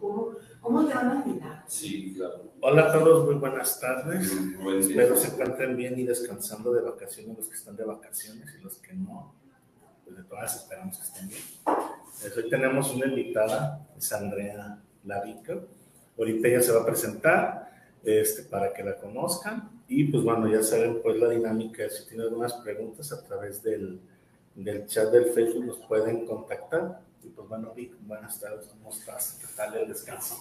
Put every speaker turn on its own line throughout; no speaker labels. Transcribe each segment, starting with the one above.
¿cómo, cómo te van a cuidar?
Sí, claro.
Hola a todos, muy buenas tardes.
Buen día.
Espero se encuentren bien y descansando de vacaciones los que están de vacaciones y los que no, pues de todas esperamos que estén bien. Eh, Hoy tenemos una invitada, es Andrea Lavica. Ahorita ella se va a presentar este, para que la conozcan y pues bueno, ya saben pues la dinámica, si tienen algunas preguntas a través del, del chat del Facebook nos pueden contactar. Y pues bueno, Vic, buenas tardes, ¿cómo estás? ¿Qué tal el descanso?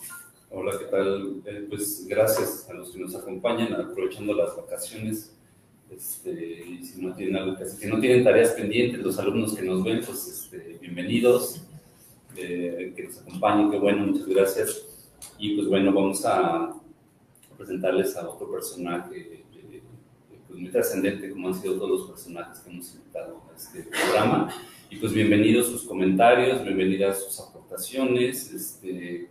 Hola, ¿qué tal? Eh, pues gracias a los que nos acompañan, aprovechando las vacaciones. Este, y si no tienen algo que hacer, si no tienen tareas pendientes, los alumnos que nos ven, pues este, bienvenidos, eh, que nos acompañen, qué bueno, muchas gracias. Y pues bueno, vamos a presentarles a otro personaje pues, muy trascendente, como han sido todos los personajes que hemos invitado a este programa. Y pues bienvenidos sus comentarios, bienvenidas sus aportaciones, este,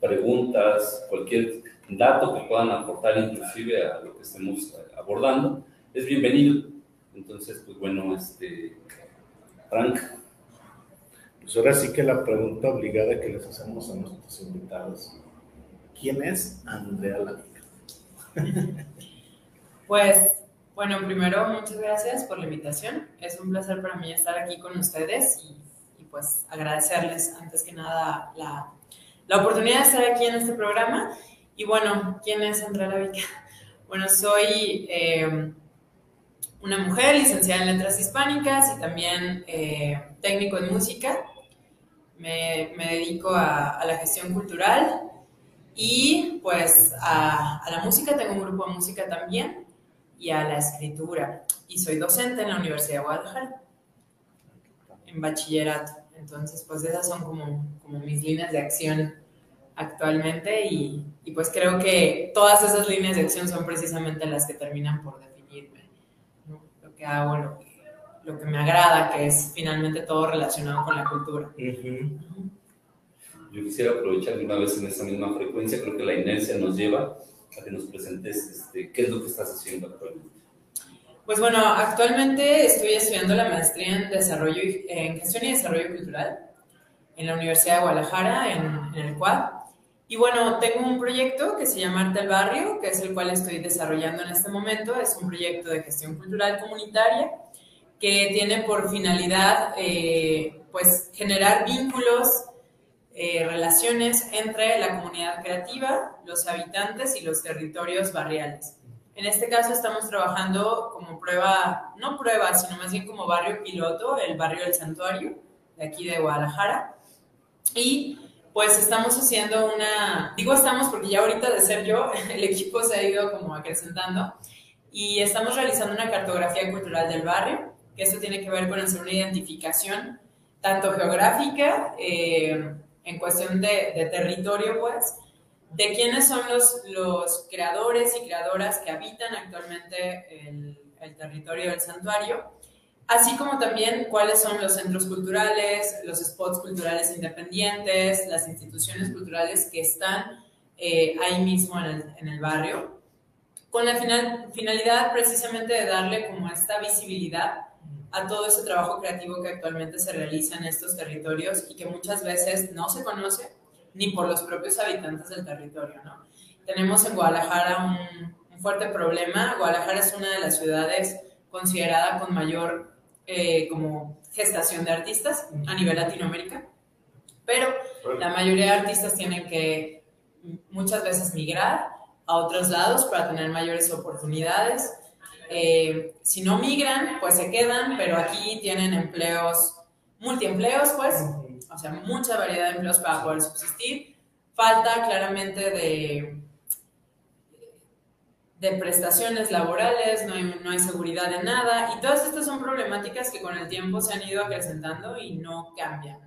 preguntas, cualquier dato que puedan aportar inclusive a lo que estemos abordando, es bienvenido. Entonces, pues bueno, este, Frank,
Pues ahora sí que la pregunta obligada que les hacemos a nuestros invitados. ¿Quién es Andrea Lavica?
Pues, bueno, primero, muchas gracias por la invitación. Es un placer para mí estar aquí con ustedes y, pues agradecerles antes que nada la, la, oportunidad de estar aquí en este programa. Y bueno, ¿quién es Andrea Lavica? Bueno, soy eh, una mujer licenciada en letras hispánicas y también eh, técnico en música. Me, me dedico a, a la gestión cultural y pues a, a, la música, tengo un grupo de música también y a la escritura. Y soy docente en la Universidad de Guadalajara, en bachillerato. Entonces, pues esas son como, como mis líneas de acción actualmente y, y, pues creo que todas esas líneas de acción son precisamente las que terminan por definirme. ¿no? Lo que hago, lo que, lo que me agrada, que es finalmente todo relacionado con la cultura.
Uh -huh.
Yo quisiera aprovechar de una vez en esa misma frecuencia, creo que la inercia nos lleva a que nos presentes este, qué es lo que estás haciendo actualmente.
Pues bueno, actualmente estoy estudiando la maestría en, desarrollo, en gestión y desarrollo cultural en la Universidad de Guadalajara, en, en el CUAD. Y bueno, tengo un proyecto que se llama Arte al Barrio, que es el cual estoy desarrollando en este momento. Es un proyecto de gestión cultural comunitaria que tiene por finalidad eh, pues generar vínculos, eh, relaciones entre la comunidad creativa, los habitantes y los territorios barriales. En este caso estamos trabajando como prueba, no prueba, sino más bien como barrio piloto, el barrio del Santuario, de aquí de Guadalajara. Y pues estamos haciendo una, digo estamos porque ya ahorita de ser yo, el equipo se ha ido como acrecentando y estamos realizando una cartografía cultural del barrio, que esto tiene que ver con hacer una identificación tanto geográfica, eh, en cuestión de, de, territorio, pues, de quiénes son los, los creadores y creadoras que habitan actualmente el, el territorio del santuario, así como también cuáles son los centros culturales, los spots culturales independientes, las instituciones culturales que están eh, ahí mismo en el, en el, barrio, con la final, finalidad precisamente de darle como esta visibilidad a todo ese trabajo creativo que actualmente se realiza en estos territorios y que muchas veces no se conoce ni por los propios habitantes del territorio, ¿no? Tenemos en Guadalajara un, un fuerte problema. Guadalajara es una de las ciudades considerada con mayor eh, como gestación de artistas a nivel Latinoamérica, pero la mayoría de artistas tienen que muchas veces migrar a otros lados para tener mayores oportunidades. Eh, si no migran, pues se quedan, pero aquí tienen empleos, multiempleos, pues, o sea, mucha variedad de empleos para poder subsistir. Falta claramente de, de prestaciones laborales, no hay, no hay, seguridad de nada, y todas estas son problemáticas que con el tiempo se han ido acrecentando y no cambian.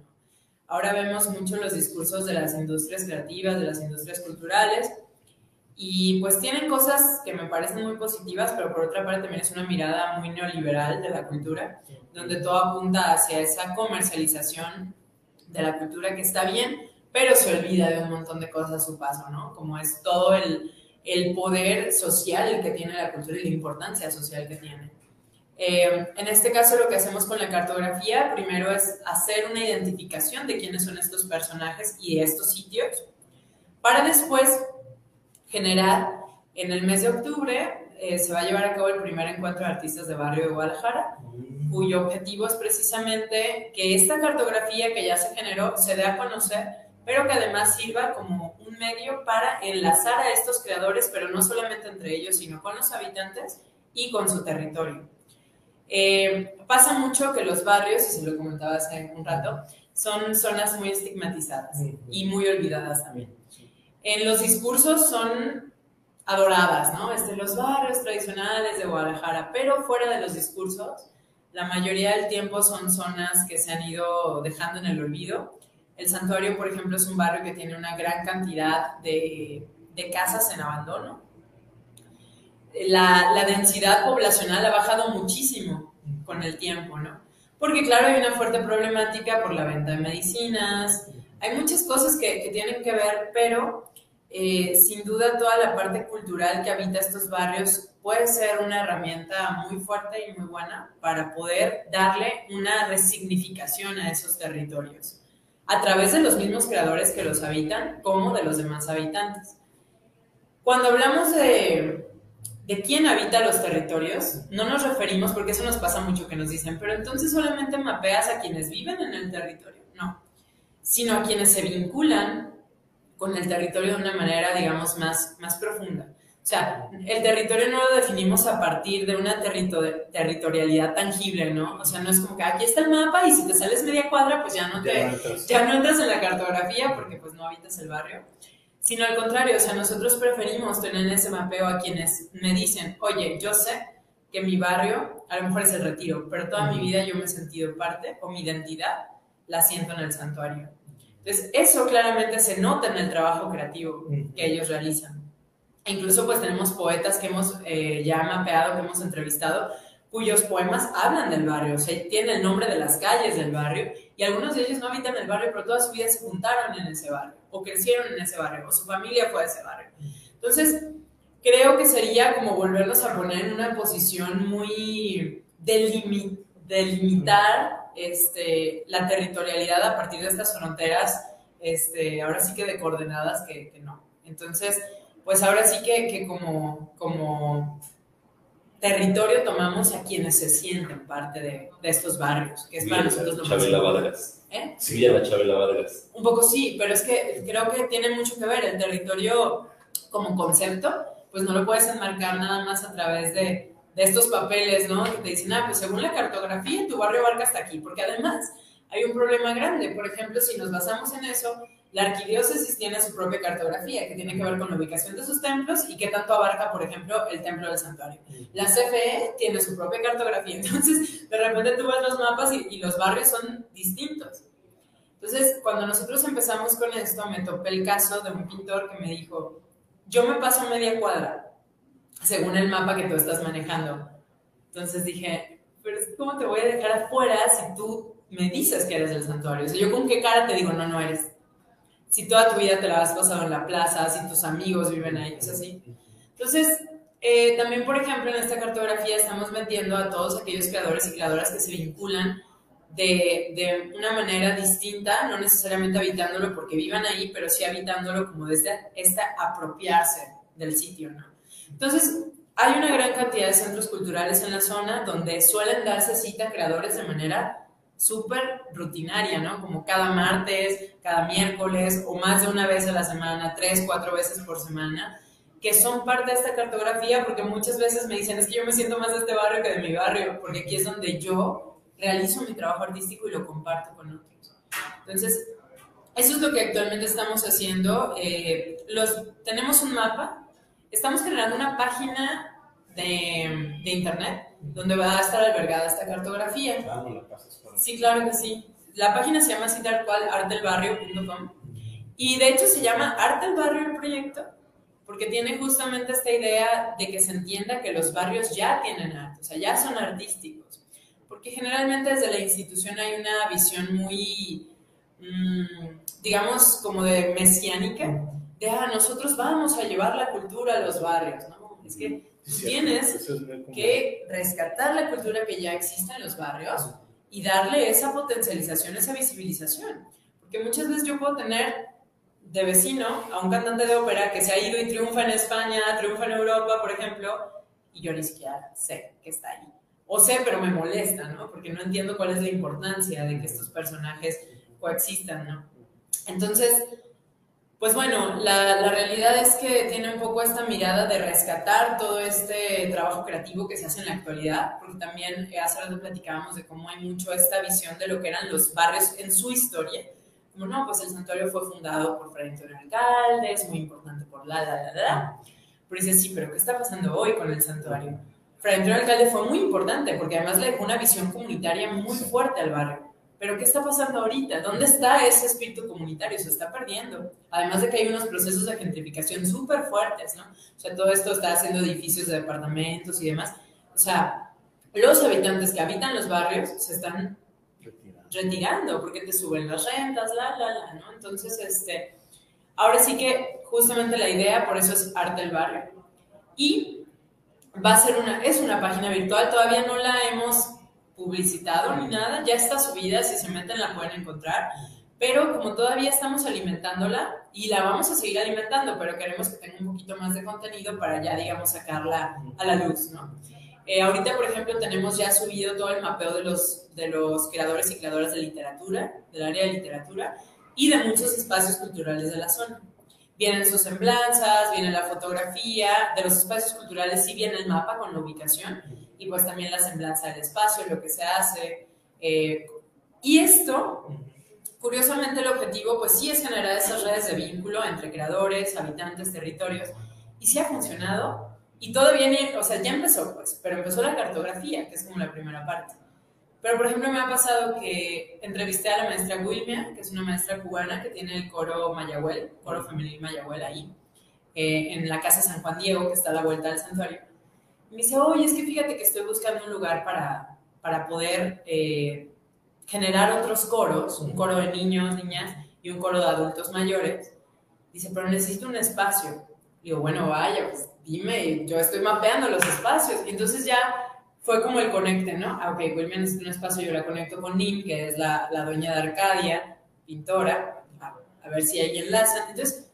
Ahora vemos mucho los discursos de las industrias creativas, de las industrias culturales, y pues tienen cosas que me parecen muy positivas, pero por otra parte también es una mirada muy neoliberal de la cultura, donde todo apunta hacia esa comercialización de la cultura que está bien, pero se olvida de un montón de cosas a su paso, ¿no? Como es todo el el poder social que tiene la cultura y la importancia social que tiene. Eh, en este caso lo que hacemos con la cartografía primero es hacer una identificación de quiénes son estos personajes y estos sitios para después generar en el mes de octubre eh, se va a llevar a cabo el primer encuentro de artistas de barrio de Guadalajara, cuyo objetivo es precisamente que esta cartografía que ya se generó se dé a conocer, pero que además sirva como un medio para enlazar a estos creadores, pero no solamente entre ellos, sino con los habitantes y con su territorio. Eh, pasa mucho que los barrios, y se lo comentaba hace un rato, son zonas muy estigmatizadas y muy olvidadas también. En los discursos son adoradas, ¿no? Este, los barrios tradicionales de Guadalajara, pero fuera de los discursos, la mayoría del tiempo son zonas que se han ido dejando en el olvido. El santuario, por ejemplo, es un barrio que tiene una gran cantidad de, de casas en abandono. La, la, densidad poblacional ha bajado muchísimo con el tiempo, ¿no? Porque claro, hay una fuerte problemática por la venta de medicinas, hay muchas cosas que, que tienen que ver, pero eh, sin duda toda la parte cultural que habita estos barrios puede ser una herramienta muy fuerte y muy buena para poder darle una resignificación a esos territorios, a través de los mismos creadores que los habitan como de los demás habitantes. Cuando hablamos de, de quién habita los territorios, no nos referimos, porque eso nos pasa mucho que nos dicen, pero entonces solamente mapeas a quienes viven en el territorio, no, sino a quienes se vinculan con el territorio de una manera, digamos, más, más profunda. O sea, el territorio no lo definimos a partir de una territorialidad tangible, ¿no? O sea, no es como que aquí está el mapa y si te sales media cuadra, pues ya no, te, ya no, entras. Ya no entras en la cartografía porque pues no habitas el barrio. Sino al contrario, o sea, nosotros preferimos tener en ese mapeo a quienes me dicen, oye, yo sé que mi barrio a lo mejor es el retiro, pero toda mi vida yo me he sentido parte o mi identidad la siento en el santuario. Entonces, eso claramente se nota en el trabajo creativo que ellos realizan. E incluso pues tenemos poetas que hemos eh, ya mapeado, que hemos entrevistado, cuyos poemas hablan del barrio, o sea, tienen el nombre de las calles del barrio, y algunos de ellos no habitan el barrio, pero toda su vida se juntaron en ese barrio, o crecieron en ese barrio, o su familia fue de ese barrio. Entonces, creo que sería como volverlos a poner en una posición muy delimitar este, la territorialidad a partir de estas fronteras, este, ahora sí que de coordenadas que, que no. Entonces, pues ahora sí que, que, como, como territorio tomamos a quienes se sienten parte de, de estos barrios, que es para nosotros lo más
Vargas.
¿Eh?
Sí, la Chabela Vargas.
Un poco sí, pero es que creo que tiene mucho que ver el territorio como concepto, pues no lo puedes enmarcar nada más a través de, de estos papeles, ¿no? Que te dicen, ah, pues según la cartografía, tu barrio abarca hasta aquí, porque además hay un problema grande. Por ejemplo, si nos basamos en eso, la arquidiócesis tiene su propia cartografía, que tiene que ver con la ubicación de sus templos y qué tanto abarca, por ejemplo, el templo del santuario. La CFE tiene su propia cartografía, entonces de repente tú ves los mapas y, los barrios son distintos. Entonces, cuando nosotros empezamos con esto, me topé el caso de un pintor que me dijo, yo me paso media cuadra, según el mapa que tú estás manejando. Entonces dije, pero ¿cómo te voy a dejar afuera si tú me dices que eres del santuario? O sea, yo con qué cara te digo, no, no eres. Si toda tu vida te la has pasado en la plaza, si tus amigos viven ahí, es así. Entonces, eh, también, por ejemplo, en esta cartografía estamos metiendo a todos aquellos creadores y creadoras que se vinculan de, de, una manera distinta, no necesariamente habitándolo porque vivan ahí, pero sí habitándolo como desde este apropiarse del sitio, ¿no? Entonces, hay una gran cantidad de centros culturales en la zona donde suelen darse cita a creadores de manera súper rutinaria, ¿no? Como cada martes, cada miércoles o más de una vez a la semana, tres, cuatro veces por semana, que son parte de esta cartografía porque muchas veces me dicen, es que yo me siento más de este barrio que de mi barrio, porque aquí es donde yo realizo mi trabajo artístico y lo comparto con otros. Entonces, eso es lo que actualmente estamos haciendo. Eh, los, tenemos un mapa estamos generando una página de, de, internet donde va a estar albergada esta cartografía.
Ah, no la pasas por
Sí, claro que sí. La página se llama así tal cual, artelbarrio.com. Y de hecho se llama Arte del Barrio el proyecto, porque tiene justamente esta idea de que se entienda que los barrios ya tienen arte, o sea, ya son artísticos. Porque generalmente desde la institución hay una visión muy, mmm, digamos, como de mesiánica de, ah, nosotros vamos a llevar la cultura a los barrios, ¿no? Es que
Sí,
tienes
es
que rescatar la cultura que ya existe en los barrios y darle esa potencialización, esa visibilización. Porque muchas veces yo puedo tener de vecino a un cantante de ópera que se ha ido y triunfa en España, triunfa en Europa, por ejemplo, y yo ni siquiera sé que está ahí. O sé, pero me molesta, ¿no? Porque no entiendo cuál es la importancia de que estos personajes coexistan, ¿no? Entonces, pues bueno, la, la, realidad es que tiene un poco esta mirada de rescatar todo este trabajo creativo que se hace en la actualidad, porque también hace rato platicábamos de cómo hay mucho esta visión de lo que eran los barrios en su historia. Como no, pues el santuario fue fundado por Fray Antonio Alcalde, es muy importante por la, la, la, la. Pero dice, sí, pero ¿qué está pasando hoy con el santuario? Fray Antonio Alcalde fue muy importante porque además le dejó una visión comunitaria muy fuerte al barrio. Pero ¿qué está pasando ahorita? ¿Dónde está ese espíritu comunitario? Se está perdiendo. Además de que hay unos procesos de gentrificación súper fuertes, ¿no? O sea, todo esto está haciendo edificios de departamentos y demás. O sea, los habitantes que habitan los barrios se están retirando, porque te suben las rentas, la, la, la, ¿no? Entonces, este, ahora sí que justamente la idea, por eso es Arte del Barrio. Y va a ser una, es una página virtual, todavía no la hemos publicitado ni nada, ya está subida, si se meten la pueden encontrar, pero como todavía estamos alimentándola y la vamos a seguir alimentando, pero queremos que tenga un poquito más de contenido para ya, digamos, sacarla a la luz, ¿no? Eh, ahorita, por ejemplo, tenemos ya subido todo el mapeo de los, de los creadores y creadoras de literatura, del área de literatura, y de muchos espacios culturales de la zona. Vienen sus semblanzas, viene la fotografía, de los espacios culturales sí viene el mapa con la ubicación, y pues también la semblanza del espacio, lo que se hace. Eh, y esto, curiosamente el objetivo pues sí es generar esas redes de vínculo entre creadores, habitantes, territorios, y sí ha funcionado, y todo viene, o sea, ya empezó pues, pero empezó la cartografía, que es como la primera parte. Pero, por ejemplo, me ha pasado que entrevisté a la maestra Wilmia, que es una maestra cubana que tiene el coro Mayagüel, coro femenil Mayagüel ahí, eh, en la casa San Juan Diego, que está a la vuelta del santuario me dice, oye, es que fíjate que estoy buscando un lugar para, para poder eh, generar otros coros, un coro de niños, niñas y un coro de adultos mayores. Dice, pero necesito un espacio. Digo, bueno, vaya, pues dime, yo estoy mapeando los espacios. Y entonces ya fue como el conecte, ¿no? Ah, ok, Wilma necesita un espacio, yo la conecto con Nim, que es la, la dueña de Arcadia, pintora, a, a ver si hay enlazan. Entonces,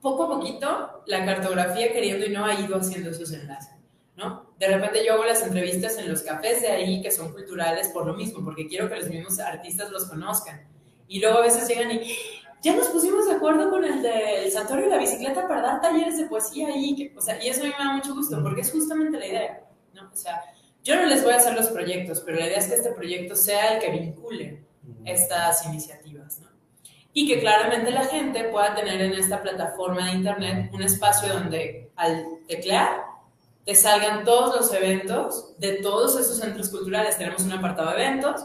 poco a poquito, la cartografía, queriendo y no, ha ido haciendo esos enlaces. ¿No? De repente yo hago las entrevistas en los cafés de ahí que son culturales por lo mismo, porque quiero que los mismos artistas los conozcan. Y luego a veces llegan y ya nos pusimos de acuerdo con el del santuario de la bicicleta para dar talleres de poesía ahí, que, o sea, y eso a mí me da mucho gusto, porque es justamente la idea, ¿no? O sea, yo no les voy a hacer los proyectos, pero la idea es que este proyecto sea el que vincule estas iniciativas, ¿no? Y que claramente la gente pueda tener en esta plataforma de internet un espacio donde al teclear te salgan todos los eventos de todos esos centros culturales. Tenemos un apartado de eventos,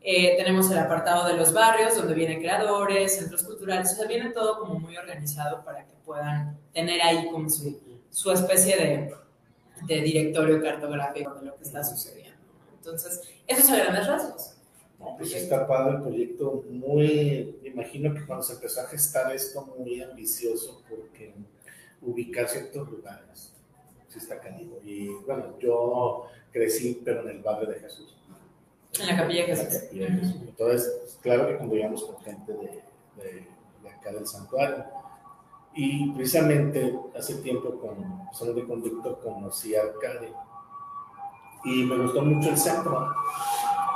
eh, tenemos el apartado de los barrios, donde vienen creadores, centros culturales, o sea, viene todo como muy organizado para que puedan tener ahí como su, su especie de, de directorio cartográfico de lo que está sucediendo. Entonces, eso es a grandes rasgos.
Pues está padre el proyecto, muy, me imagino que cuando se empezó a gestar esto, muy ambicioso, porque ubicar ciertos lugares está caníbal. Y bueno, yo crecí, pero en el barrio de Jesús.
En la capilla de Jesús.
Entonces, claro que convivíamos con gente de, de, de, acá del santuario. Y precisamente hace tiempo con Son de Conducto conocí a Arcadia. Y me gustó mucho el centro.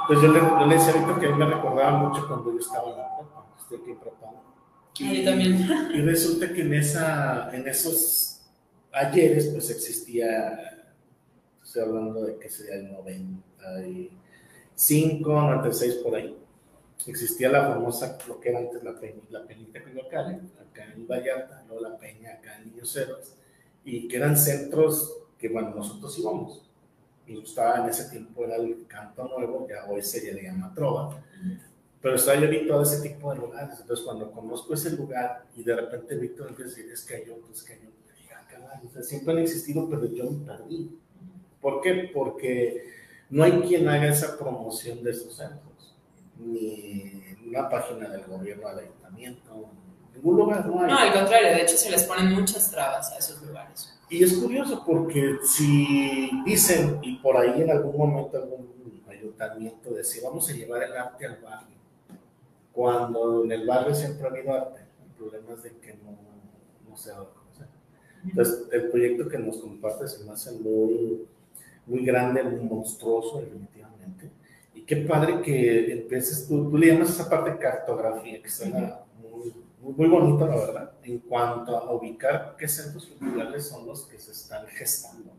Pues yo le, yo le decía ahorita que él me recordaba mucho cuando yo estaba en la prepa, estoy aquí en prepa.
Y, también.
y resulta que en, esa, en esos ayeres pues existía, estoy hablando de que sería el 95, 96 por ahí, existía la famosa, lo que era antes la, peña, la Peñita acá en Vallarta, luego la Peña acá en Niños Héroes, y que eran centros que, bueno, nosotros íbamos. Y estaba en ese tiempo era el Canto Nuevo, ya hoy sería le llama Trova. Pero estaba yo vi todo ese tipo de lugares. Entonces, cuando conozco ese lugar y de repente vi todo, empiezo es que hay otro, es que hay otro o sea, siempre han existido, pero yo me perdí. ¿Por qué? Porque no hay quien haga esa promoción de esos centros, ni una página del gobierno del ayuntamiento, ningún lugar no hay.
No, al contrario, de hecho se les ponen muchas trabas a esos lugares.
Y es curioso porque si dicen, y por ahí en algún momento algún ayuntamiento decía, vamos a llevar el arte al barrio, cuando en el barrio siempre ha habido arte, problema es de que no, no se va a conocer. Entonces, el proyecto que nos compartes se me hace muy, muy grande, muy monstruoso, definitivamente. Y qué padre que empieces, tú, tú le llamas esa parte cartografía, que suena muy, muy, muy bonito, la verdad, en cuanto a ubicar qué centros culturales son los que se están gestando.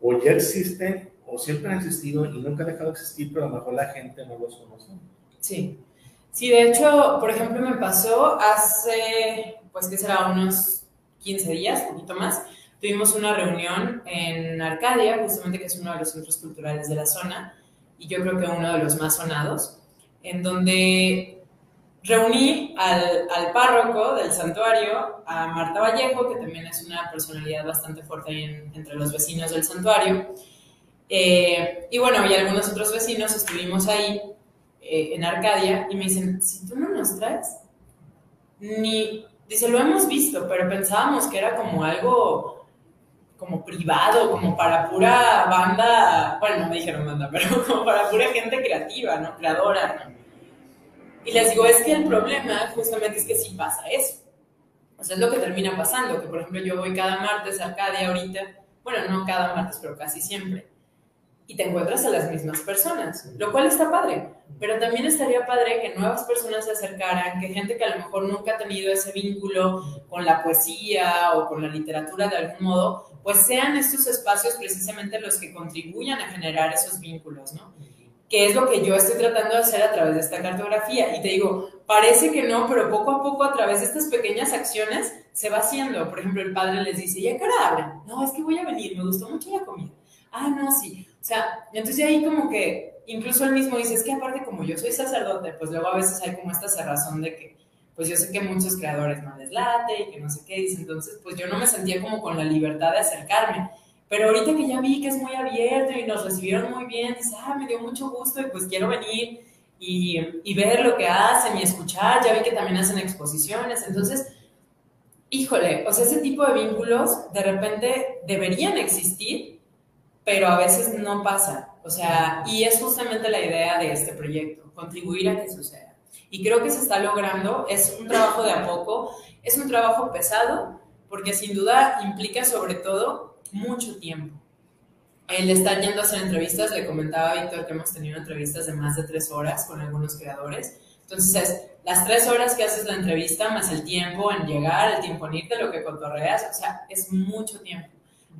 O ya existen, o siempre han existido y nunca han dejado de existir, pero a lo mejor la gente no los conoce.
Sí. Sí, de hecho, por ejemplo, me pasó hace, pues, que será unos 15 días, un poquito más. Tuvimos una reunión en Arcadia, justamente que es uno de los centros culturales de la zona, y yo creo que uno de los más sonados, en donde reuní al, párroco del santuario, a Marta Vallejo, que también es una personalidad bastante fuerte entre los vecinos del santuario. Eh, y bueno, y algunos otros vecinos estuvimos ahí eh, en Arcadia y me dicen, si tú no nos traes, ni, dice, lo hemos visto, pero pensábamos que era como algo como privado, como para pura banda, bueno, no me dijeron banda, pero como para pura gente creativa, ¿no? Creadora, ¿no? Y les digo, es que el problema justamente es que sí pasa eso. O sea, es lo que termina pasando, que por ejemplo yo voy cada martes a Arcadia ahorita, bueno, no cada martes, pero casi siempre, y te encuentras a las mismas personas, lo cual está padre, pero también estaría padre que nuevas personas se acercaran, que gente que a lo mejor nunca ha tenido ese vínculo con la poesía o con la literatura de algún modo, pues sean estos espacios precisamente los que contribuyan a generar esos vínculos, ¿no? Que es lo que yo estoy tratando de hacer a través de esta cartografía. Y te digo, parece que no, pero poco a poco a través de estas pequeñas acciones se va haciendo. Por ejemplo, el padre les dice, ¿ya qué hora abren? No, es que voy a venir, me gustó mucho la comida. Ah, no, sí. O sea, entonces ahí como que incluso él mismo dice, es que aparte como yo soy sacerdote, pues luego a veces hay como esta cerrazón de que, pues yo sé que muchos creadores no les late y que no sé qué dice, entonces pues yo no me sentía como con la libertad de acercarme. Pero ahorita que ya vi que es muy abierto y nos recibieron muy bien, dice, ah, me dio mucho gusto y pues quiero venir y, y ver lo que hacen y escuchar, ya vi que también hacen exposiciones, entonces, híjole, o sea, ese tipo de vínculos de repente deberían existir, pero a veces no pasa. O sea, y es justamente la idea de este proyecto, contribuir a que suceda. Y creo que se está logrando, es un trabajo de a poco, es un trabajo pesado, porque sin duda implica sobre todo mucho tiempo. El estar yendo a hacer entrevistas, le comentaba a Víctor que hemos tenido entrevistas de más de tres horas con algunos creadores. Entonces es las tres horas que haces la entrevista más el tiempo en llegar, el tiempo en irte, lo que cotorreas, o sea, es mucho tiempo.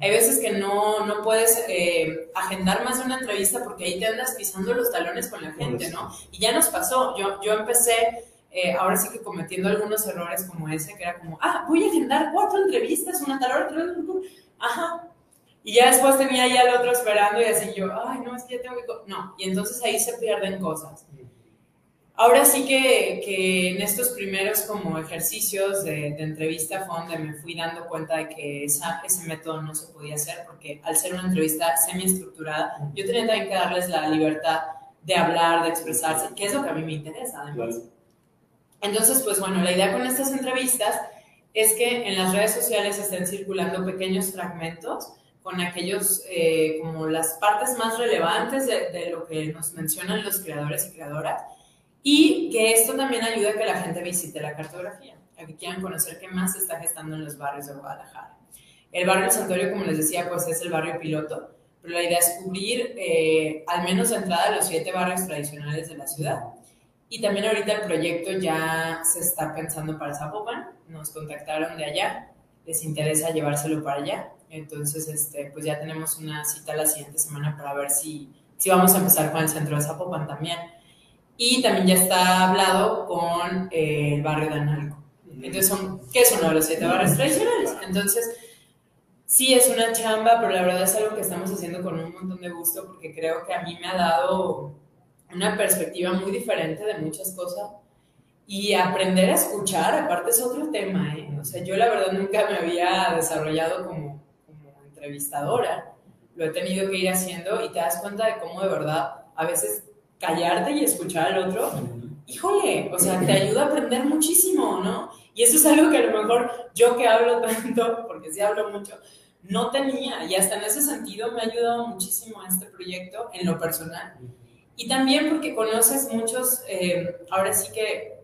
Hay veces que no, no puedes eh, agendar más de una entrevista porque ahí te andas pisando los talones con la gente, ¿no? Y ya nos pasó, yo, yo empecé, eh, ahora sí que cometiendo algunos errores como ese, que era como, ah, voy a agendar cuatro entrevistas, una tal hora, otra ajá. Y ya después tenía ya al otro esperando y así yo, ay, no, es que ya tengo que... No, y entonces ahí se pierden cosas. Ahora sí que, que, en estos primeros como ejercicios de, de, entrevista fue donde me fui dando cuenta de que esa, ese método no se podía hacer porque al ser una entrevista semi-estructurada, yo tenía también que darles la libertad de hablar, de expresarse, que es lo que a mí me interesa además. Claro. Entonces, pues bueno, la idea con estas entrevistas es que en las redes sociales estén circulando pequeños fragmentos con aquellos, eh, como las partes más relevantes de, de lo que nos mencionan los creadores y creadoras y que esto también ayuda a que la gente visite la cartografía, a que quieran conocer qué más se está gestando en los barrios de Guadalajara. El barrio del Santuario, como les decía, pues es el barrio piloto, pero la idea es cubrir eh, al menos de entrada los siete barrios tradicionales de la ciudad. Y también ahorita el proyecto ya se está pensando para Zapopan, nos contactaron de allá, les interesa llevárselo para allá, entonces este, pues ya tenemos una cita la siguiente semana para ver si, si vamos a empezar con el centro de Zapopan también y también ya está hablado con eh, el barrio de Analco. Entonces, son, ¿qué es uno de los siete barrios tradicionales? Entonces, sí es una chamba, pero la verdad es algo que estamos haciendo con un montón de gusto porque creo que a mí me ha dado una perspectiva muy diferente de muchas cosas y aprender a escuchar, aparte es otro tema, ¿eh? O sea, yo la verdad nunca me había desarrollado como, como entrevistadora, lo he tenido que ir haciendo y te das cuenta de cómo de verdad a veces callarte y escuchar al otro, híjole, o sea, te ayuda a aprender muchísimo, ¿no? Y eso es algo que a lo mejor yo que hablo tanto, porque sí hablo mucho, no tenía. Y hasta en ese sentido me ha ayudado muchísimo a este proyecto en lo personal. Y también porque conoces muchos, eh, ahora sí que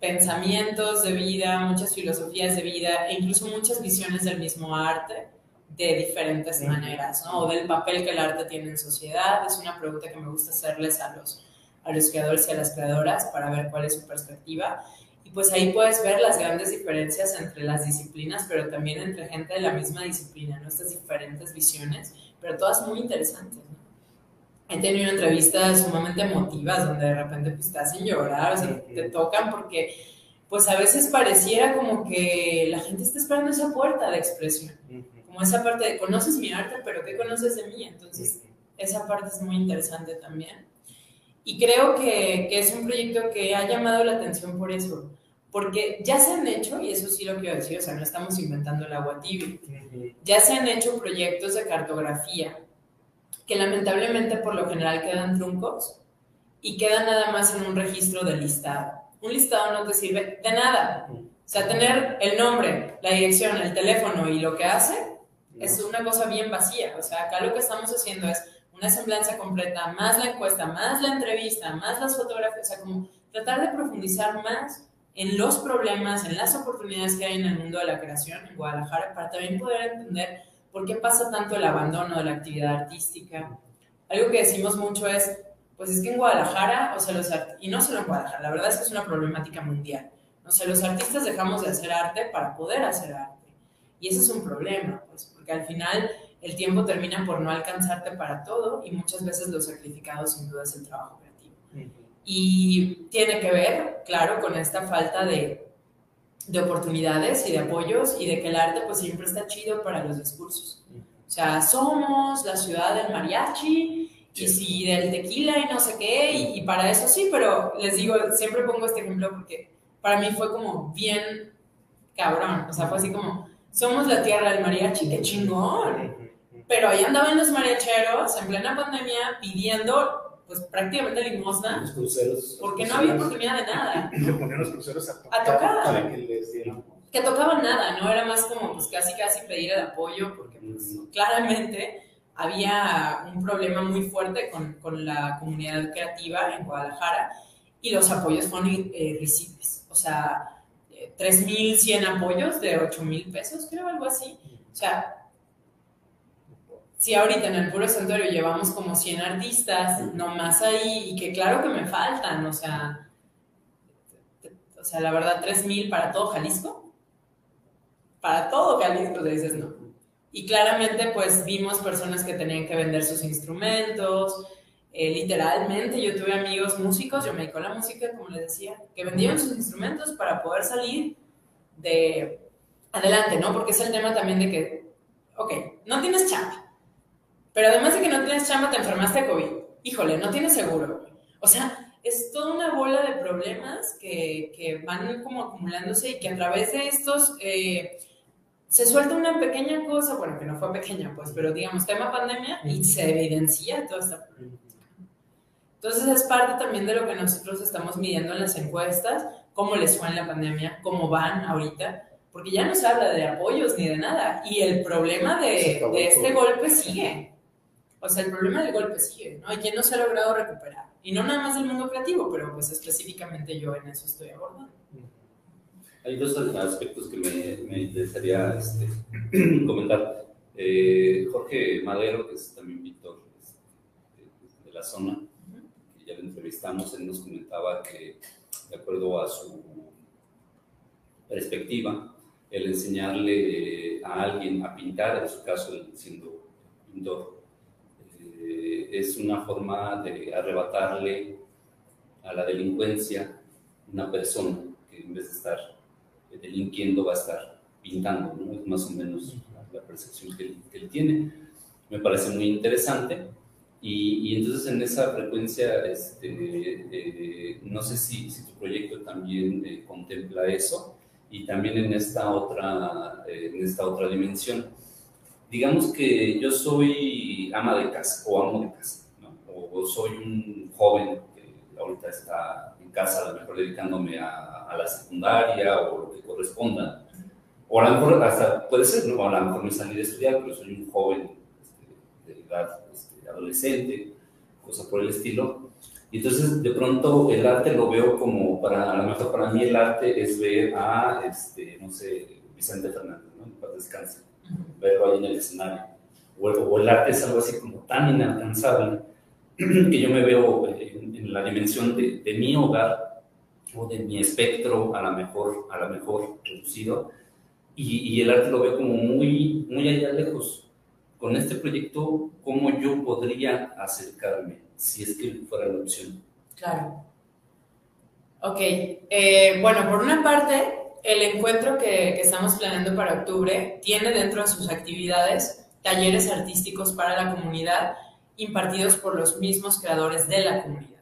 pensamientos de vida, muchas filosofías de vida e incluso muchas visiones del mismo arte de diferentes maneras, ¿no? O del papel que el arte tiene en sociedad. Es una pregunta que me gusta hacerles a los, a los creadores y a las creadoras para ver cuál es su perspectiva. Y pues ahí puedes ver las grandes diferencias entre las disciplinas, pero también entre gente de la misma disciplina, ¿no? Estas diferentes visiones, pero todas muy interesantes, ¿no? He tenido entrevistas sumamente emotivas donde de repente pues te hacen llorar, o sea, te tocan porque pues a veces pareciera como que la gente está esperando esa puerta de expresión, como esa parte de conoces mi arte, pero ¿qué conoces de mí? Entonces, esa parte es muy interesante también. Y creo que, que, es un proyecto que ha llamado la atención por eso, porque ya se han hecho, y eso sí lo quiero decir, o sea, no estamos inventando el agua tibia, ya se han hecho proyectos de cartografía que lamentablemente por lo general quedan truncos y quedan nada más en un registro de listado. Un listado no te sirve de nada. O sea, tener el nombre, la dirección, el teléfono y lo que hace es una cosa bien vacía. O sea, acá lo que estamos haciendo es una semblanza completa, más la encuesta, más la entrevista, más las fotografías, o sea, como tratar de profundizar más en los problemas, en las oportunidades que hay en el mundo de la creación en Guadalajara, para también poder entender por qué pasa tanto el abandono de la actividad artística. Algo que decimos mucho es, pues es que en Guadalajara, o sea, los y no solo en Guadalajara, la verdad es que es una problemática mundial. O sea, los artistas dejamos de hacer arte para poder hacer arte. Y ese es un problema, pues, porque al final el tiempo termina por no alcanzarte para todo y muchas veces lo sacrificado sin duda es el trabajo creativo. Y tiene que ver, claro, con esta falta de, de, oportunidades y de apoyos y de que el arte pues siempre está chido para los discursos. O sea, somos la ciudad del mariachi y si del tequila y no sé qué, y, y para eso sí, pero les digo, siempre pongo este ejemplo porque para mí fue como bien cabrón, o sea, fue así como, somos la tierra del mariachi, qué chingón. Pero ahí andaban los mariacheros en plena pandemia pidiendo, pues prácticamente limosna.
Los cruceros.
Porque no había oportunidad de nada.
Y le ponían los cruceros a tocar.
A tocar.
Para que les dieran.
Que tocaban nada, ¿no? Era más como, pues casi, casi pedir el apoyo, porque pues, claramente había un problema muy fuerte con, con la comunidad creativa en Guadalajara y los apoyos fueron eh, risibles. O sea, 3.100 apoyos de 8.000 pesos, creo, algo así. O sea, si ahorita en el puro santuario llevamos como 100 artistas, nomás ahí, y que claro que me faltan, o sea, o sea, la verdad, 3.000 para todo Jalisco. Para todo Jalisco, le dices no. Y claramente, pues vimos personas que tenían que vender sus instrumentos, eh, literalmente yo tuve amigos músicos, yo me dedico a la música, como les decía, que vendían sus instrumentos para poder salir de adelante, ¿no? Porque es el tema también de que, ok, no tienes chamba, pero además de que no tienes chamba, te enfermaste de COVID. Híjole, no tienes seguro. O sea, es toda una bola de problemas que, que van como acumulándose y que a través de estos... Eh, se suelta una pequeña cosa, bueno, que no fue pequeña, pues, pero digamos, tema pandemia, y se evidencia toda esta entonces es parte también de lo que nosotros estamos midiendo en las encuestas, cómo les fue en la pandemia, cómo van ahorita, porque ya no se habla de apoyos ni de nada. Y el problema de, de este golpe sigue. O sea, el problema del golpe sigue, ¿no? Y quién no se ha logrado recuperar. Y no nada más del mundo creativo, pero pues específicamente yo en eso estoy abordando.
Hay dos aspectos que me, me interesaría este, comentar. Eh, Jorge Madero, que es también pintor este, de la zona, entrevistamos, él nos comentaba que, de acuerdo a su perspectiva, el enseñarle a alguien a pintar, en su caso siendo pintor, eh, es una forma de arrebatarle a la delincuencia una persona que en vez de estar delinquiendo va a estar pintando, ¿no? Es más o menos la percepción que él, que él tiene. Me parece muy interesante y, y, entonces en esa frecuencia, este, eh, no sé si, si, tu proyecto también eh, contempla eso y también en esta otra, eh, en esta otra dimensión. Digamos que yo soy ama de casa o amo de casa, ¿no? o, o, soy un joven que ahorita está en casa, a lo mejor dedicándome a, a, la secundaria o lo que corresponda. O a lo mejor hasta puede ser, ¿no? a lo mejor me salí de estudiar, pero soy un joven este, de edad este, adolescente, cosa por el estilo. Y entonces, de pronto, el arte lo veo como, para, a lo mejor para mí el arte es ver a, este, no sé, Vicente Fernández, ¿no? Para descansar, verlo ahí en el escenario. O, o, el arte es algo así como tan inalcanzable que yo me veo en, en la dimensión de, de, mi hogar o de mi espectro, a lo mejor, a lo mejor reducido, y, y el arte lo veo como muy, muy allá lejos. Con este proyecto, ¿cómo yo podría acercarme? si es que fuera la opción.
Claro. Ok, eh, bueno, por una parte, el encuentro que, estamos planeando para octubre tiene dentro de sus actividades talleres artísticos para la comunidad impartidos por los mismos creadores de la comunidad,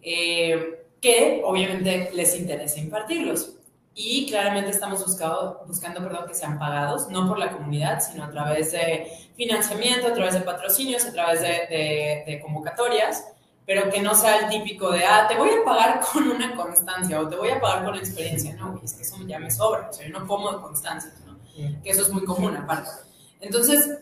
eh, que obviamente les interesa impartirlos. Y claramente estamos buscado, buscando perdón, que sean pagados, no por la comunidad, sino a través de financiamiento, a través de patrocinios, a través de, de, de, convocatorias, pero que no sea el típico de, ah, te voy a pagar con una constancia o te voy a pagar con experiencia. No, es que eso ya me sobra, o sea, yo no como de constancias, ¿no? que eso es muy común aparte. Entonces,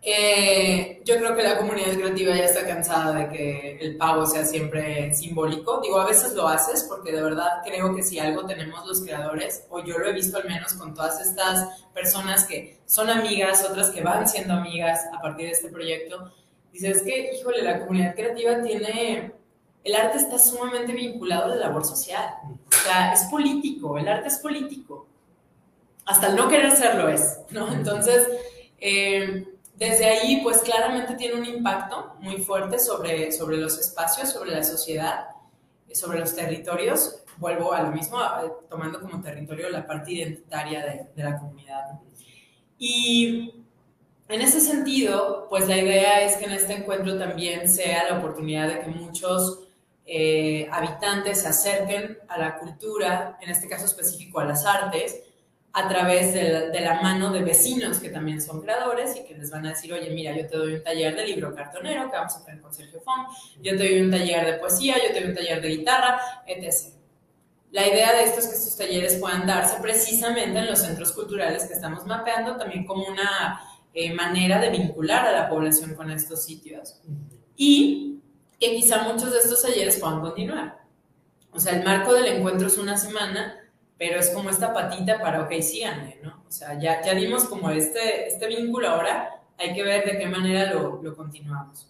eh, yo creo que la comunidad creativa ya está cansada de que el pago sea siempre simbólico. Digo, a veces lo haces porque de verdad creo que si algo tenemos los creadores, o yo lo he visto al menos con todas estas personas que son amigas, otras que van siendo amigas a partir de este proyecto, dices que, híjole, la comunidad creativa tiene... El arte está sumamente vinculado a la labor social. O sea, es político, el arte es político. Hasta el no querer serlo es, ¿no? Entonces... Eh, desde ahí, pues claramente tiene un impacto muy fuerte sobre, sobre los espacios, sobre la sociedad, sobre los territorios. Vuelvo a lo mismo, tomando como territorio la parte identitaria de, de la comunidad. Y en ese sentido, pues la idea es que en este encuentro también sea la oportunidad de que muchos eh, habitantes se acerquen a la cultura, en este caso específico a las artes, a través de la, de la, mano de vecinos que también son creadores y que les van a decir, oye, mira, yo te doy un taller de libro cartonero que vamos a tener con Sergio Fong, yo te doy un taller de poesía, yo te doy un taller de guitarra, etc. La idea de esto es que estos talleres puedan darse precisamente en los centros culturales que estamos mapeando, también como una eh, manera de vincular a la población con estos sitios y que quizá muchos de estos talleres puedan continuar. O sea, el marco del encuentro es una semana, pero es como esta patita para, ok, síganme, ¿no? O sea, ya, ya dimos como este, este vínculo, ahora hay que ver de qué manera lo, lo continuamos.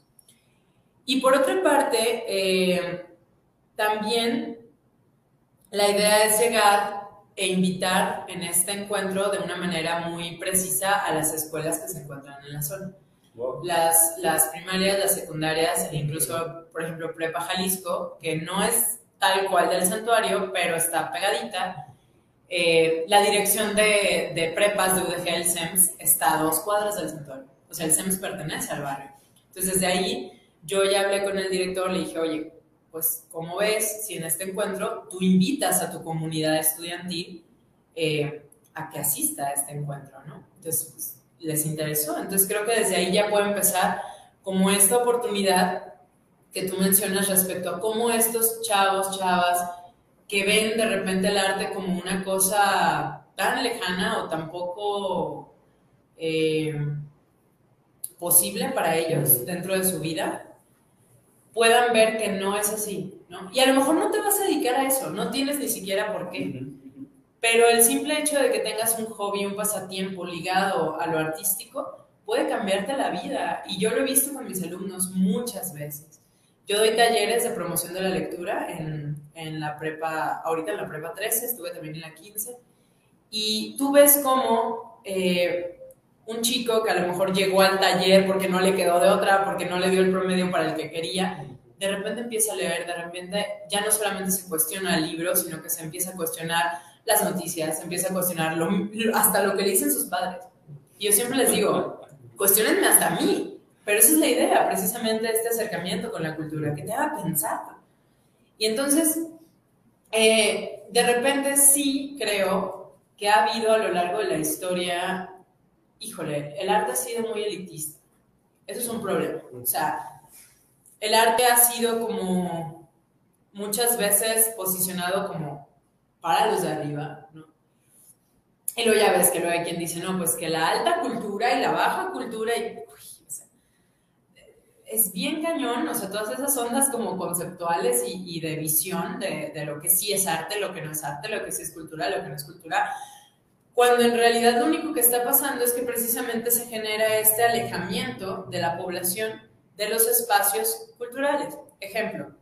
Y por otra parte, eh, también la idea es llegar e invitar en este encuentro de una manera muy precisa a las escuelas que se encuentran en la zona. Wow. Las, las primarias, las secundarias, e incluso, por ejemplo, Prepa Jalisco, que no es tal cual del santuario, pero está pegadita, eh, la dirección de, de, prepas de UDG, el SEMS, está a dos cuadras del santuario. O sea, el SEMS pertenece al barrio. Entonces, desde ahí, yo ya hablé con el director, le dije, oye, pues, ¿cómo ves si en este encuentro tú invitas a tu comunidad estudiantil eh, a que asista a este encuentro, ¿no? Entonces, pues, les interesó. Entonces, creo que desde ahí ya puede empezar como esta oportunidad que tú mencionas respecto a cómo estos chavos, chavas, que ven de repente el arte como una cosa tan lejana o tan poco eh, posible para ellos dentro de su vida, puedan ver que no es así, ¿no? Y a lo mejor no te vas a dedicar a eso, no tienes ni siquiera por qué. Pero el simple hecho de que tengas un hobby, un pasatiempo ligado a lo artístico, puede cambiarte la vida. Y yo lo he visto con mis alumnos muchas veces. Yo doy talleres de promoción de la lectura en, en la prepa, ahorita en la prepa 13, estuve también en la 15, y tú ves cómo eh, un chico que a lo mejor llegó al taller porque no le quedó de otra, porque no le dio el promedio para el que quería, de repente empieza a leer, de repente ya no solamente se cuestiona el libro, sino que se empieza a cuestionar las noticias, se empieza a cuestionar lo, hasta lo que le dicen sus padres. Y yo siempre les digo, cuestionenme hasta a mí, pero esa es la idea, precisamente este acercamiento con la cultura, que te haga pensar. Y entonces, eh, de repente sí creo que ha habido a lo largo de la historia, híjole, el arte ha sido muy elitista. Eso es un problema. O sea, el arte ha sido como muchas veces posicionado como para los de arriba, ¿no? Y luego ya ves que luego hay quien dice, no, pues que la alta cultura y la baja cultura y es bien cañón, o sea, todas esas ondas como conceptuales y, de visión de, de, lo que sí es arte, lo que no es arte, lo que sí es cultura, lo que no es cultura, cuando en realidad lo único que está pasando es que precisamente se genera este alejamiento de la población de los espacios culturales. Ejemplo,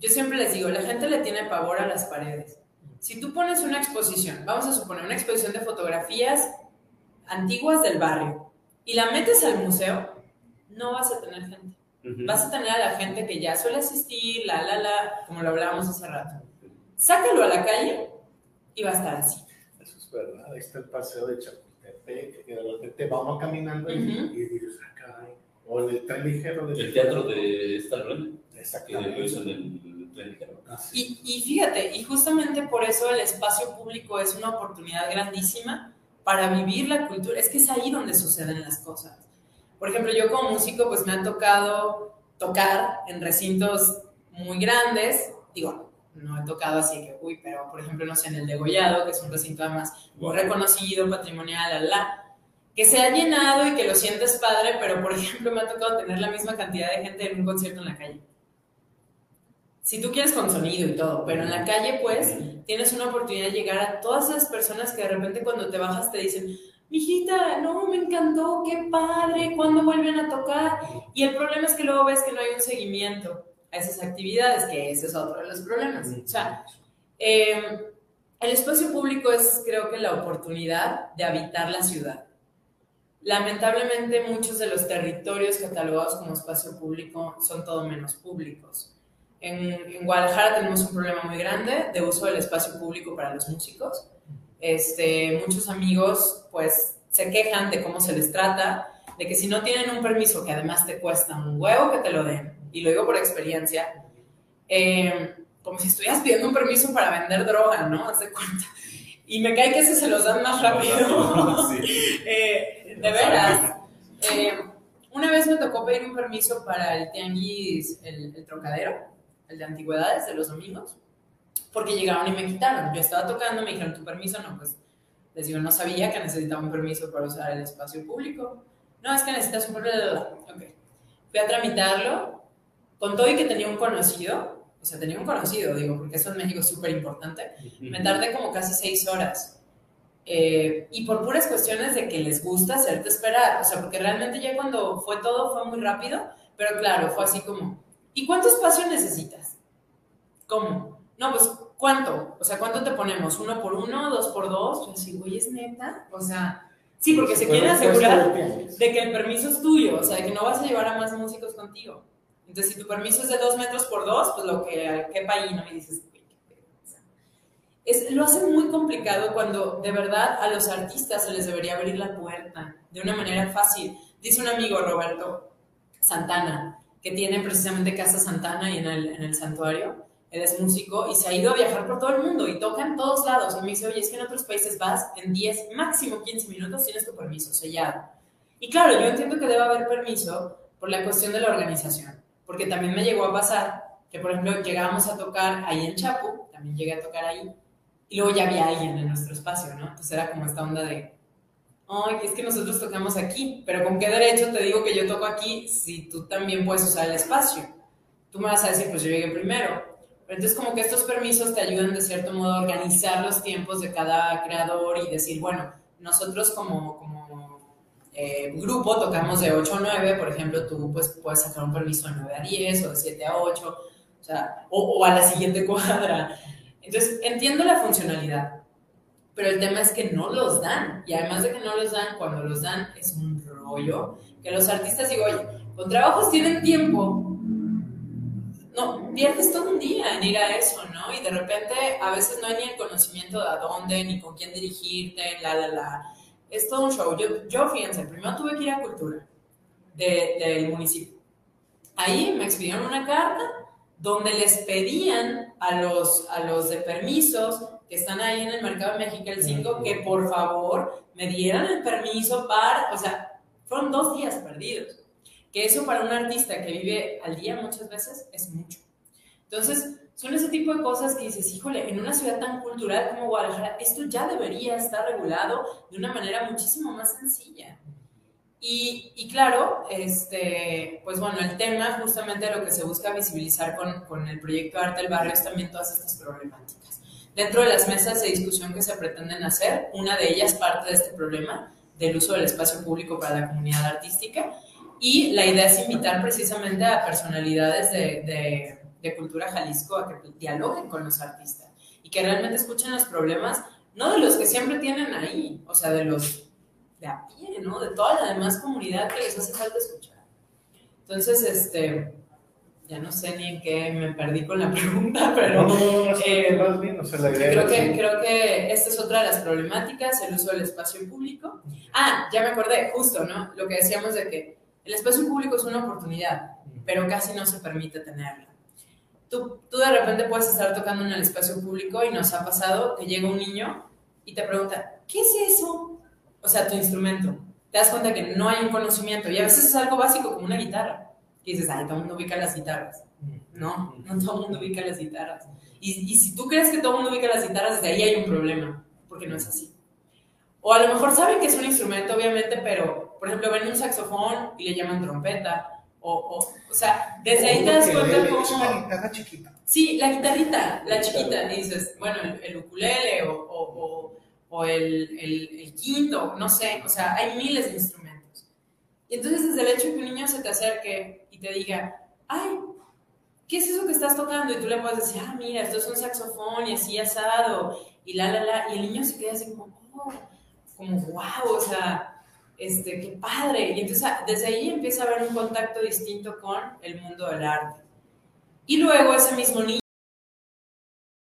yo siempre les digo, la gente le tiene pavor a las paredes. Si tú pones una exposición, vamos a suponer una exposición de fotografías antiguas del barrio, y la metes al museo, no vas a tener gente. Uh -huh. Vas a tener a la gente que ya suele asistir, la, la, la, como lo hablábamos hace rato. Sácalo a la calle y va a estar así.
Eso es verdad. Ahí está el paseo de Chapultepec, que de repente va uno caminando uh -huh. y, dices, acá hay. O en el tren ligero. De
el teatro de Stalrone.
Exactamente.
Que lo hizo en el tren ligero.
Ah,
Y, y fíjate, y justamente por eso el espacio público es una oportunidad grandísima para vivir la cultura. Es que es ahí donde suceden las cosas. Por ejemplo, yo como músico, pues me ha tocado tocar en recintos muy grandes. Digo, no he tocado así que, uy, pero por ejemplo, no sé, en el Degollado, que es un recinto además muy reconocido, patrimonial, la, la, que se ha llenado y que lo sientes padre, pero por ejemplo, me ha tocado tener la misma cantidad de gente en un concierto en la calle. Si tú quieres con sonido y todo, pero en la calle, pues, tienes una oportunidad de llegar a todas esas personas que de repente cuando te bajas te dicen, mijita, no, me encantó, qué padre, ¿cuándo vuelven a tocar? Y el problema es que luego ves que no hay un seguimiento a esas actividades, que ese es otro de los problemas. O sea, eh, el espacio público es, creo que, la oportunidad de habitar la ciudad. Lamentablemente, muchos de los territorios catalogados como espacio público son todo menos públicos. En, en Guadalajara tenemos un problema muy grande de uso del espacio público para los músicos este, muchos amigos pues se quejan de cómo se les trata, de que si no tienen un permiso que además te cuesta un huevo que te lo den, y lo digo por experiencia, eh, como si estuvieras pidiendo un permiso para vender droga, ¿no? Haz de cuenta. Y me cae que ese se los dan más rápido. Sí. eh, de veras. Eh, una vez me tocó pedir un permiso para el tianguis, el, el trocadero, el de antigüedades de los domingos porque llegaron y me quitaron. Yo estaba tocando, me dijeron, ¿tu permiso? No, pues les digo, no sabía que necesitaba un permiso para usar el espacio público. No, es que necesitas un permiso. Ok. Fui a tramitarlo, con todo y que tenía un conocido, o sea, tenía un conocido, digo, porque eso en México es súper importante. Me tardé como casi seis horas. Eh, y por puras cuestiones de que les gusta hacerte esperar. O sea, porque realmente ya cuando fue todo fue muy rápido, pero claro, fue así como, ¿y cuánto espacio necesitas? ¿Cómo? No, pues ¿cuánto? O sea, ¿cuánto te ponemos? ¿Uno por uno? ¿Dos por dos? Yo así, güey, ¿es neta? O sea, sí, porque se quieren asegurar de que el permiso es tuyo, o sea, de que no vas a llevar a más músicos contigo. Entonces, si tu permiso es de dos metros por dos, pues lo que quepa ahí, ¿no? Y dices, güey, qué sea, es, lo hace muy complicado cuando de verdad a los artistas se les debería abrir la puerta de una manera fácil. Dice un amigo, Roberto Santana, que tiene precisamente Casa Santana y en el, en el santuario, él es músico y se ha ido a viajar por todo el mundo y toca en todos lados. Y me dice, oye, es que en otros países vas en 10, máximo 15 minutos, tienes tu permiso sellado. Y claro, yo entiendo que debe haber permiso por la cuestión de la organización, porque también me llegó a pasar que, por ejemplo, llegábamos a tocar ahí en Chapu, también llegué a tocar ahí, y luego ya había alguien en nuestro espacio, ¿no? Entonces era como esta onda de, ay, es que nosotros tocamos aquí, pero ¿con qué derecho te digo que yo toco aquí si tú también puedes usar el espacio? Tú me vas a decir, pues yo llegué primero, entonces, como que estos permisos te ayudan de cierto modo a organizar los tiempos de cada creador y decir, bueno, nosotros como, como eh, grupo tocamos de 8 a 9, por ejemplo, tú pues, puedes sacar un permiso de 9 a 10 o de 7 a 8, o, sea, o, o a la siguiente cuadra. Entonces, entiendo la funcionalidad, pero el tema es que no los dan. Y además de que no los dan, cuando los dan es un rollo. Que los artistas digo, oye, con trabajos tienen tiempo, no, pierdes todo un día en ir a eso, ¿no? Y de repente a veces no hay ni el conocimiento de a dónde, ni con quién dirigirte, la, la, la. Es todo un show. Yo, yo fíjense, primero tuve que ir a Cultura de, del municipio. Ahí me expidieron una carta donde les pedían a los, a los de permisos que están ahí en el Mercado de México el 5 que por favor me dieran el permiso para, o sea, fueron dos días perdidos que eso para un artista que vive al día muchas veces es mucho. Entonces, son ese tipo de cosas que dices, híjole, en una ciudad tan cultural como Guadalajara, esto ya debería estar regulado de una manera muchísimo más sencilla. Y, y, claro, este, pues bueno, el tema justamente lo que se busca visibilizar con, con el proyecto Arte del Barrio es también todas estas problemáticas. Dentro de las mesas de discusión que se pretenden hacer, una de ellas parte de este problema del uso del espacio público para la comunidad artística y la idea es invitar precisamente a personalidades de, de, de cultura Jalisco a que dialoguen con los artistas y que realmente escuchen los problemas, no de los que siempre tienen ahí, o sea, de los de a pie, ¿no? De toda la demás comunidad que les hace falta escuchar. Entonces, este, ya no sé ni en qué me perdí con la pregunta, pero
No, no, no,
eh,
bien, o sea, la
creo que, creo que esta es otra de las problemáticas, el uso del espacio público. Ah, ya me acordé, justo, ¿no? Lo que decíamos de que el espacio público es una oportunidad, pero casi no se permite tenerla. Tú, tú de repente puedes estar tocando en el espacio público y nos ha pasado que llega un niño y te pregunta, ¿qué es eso? O sea, tu instrumento. Te das cuenta que no hay un conocimiento y a veces es algo básico como una guitarra. Y dices, ay, todo el mundo ubica las guitarras. No, no todo el mundo ubica las guitarras. Y, y si tú crees que todo el mundo ubica las guitarras, desde ahí hay un problema, porque no es así. O a lo mejor saben que es un instrumento, obviamente, pero, por ejemplo, ven un saxofón y le llaman trompeta. O, o, o sea, desde ahí te das cuenta
Es una
cómo...
guitarra chiquita.
Sí, la guitarrita, la chiquita. Y dices, bueno, el, el ukulele o, o, o, el, el, el quinto, no sé. O sea, hay miles de instrumentos. Y entonces, desde el hecho que un niño se te acerque y te diga, ay, ¿qué es eso que estás tocando? Y tú le puedes decir, ah, mira, esto es un saxofón y así asado, y la, la, la. Y el niño se queda así como, oh, como, wow, o sea, este, qué padre. Y entonces, ah, desde ahí empieza a haber un contacto distinto con el mundo del arte. Y luego ese mismo niño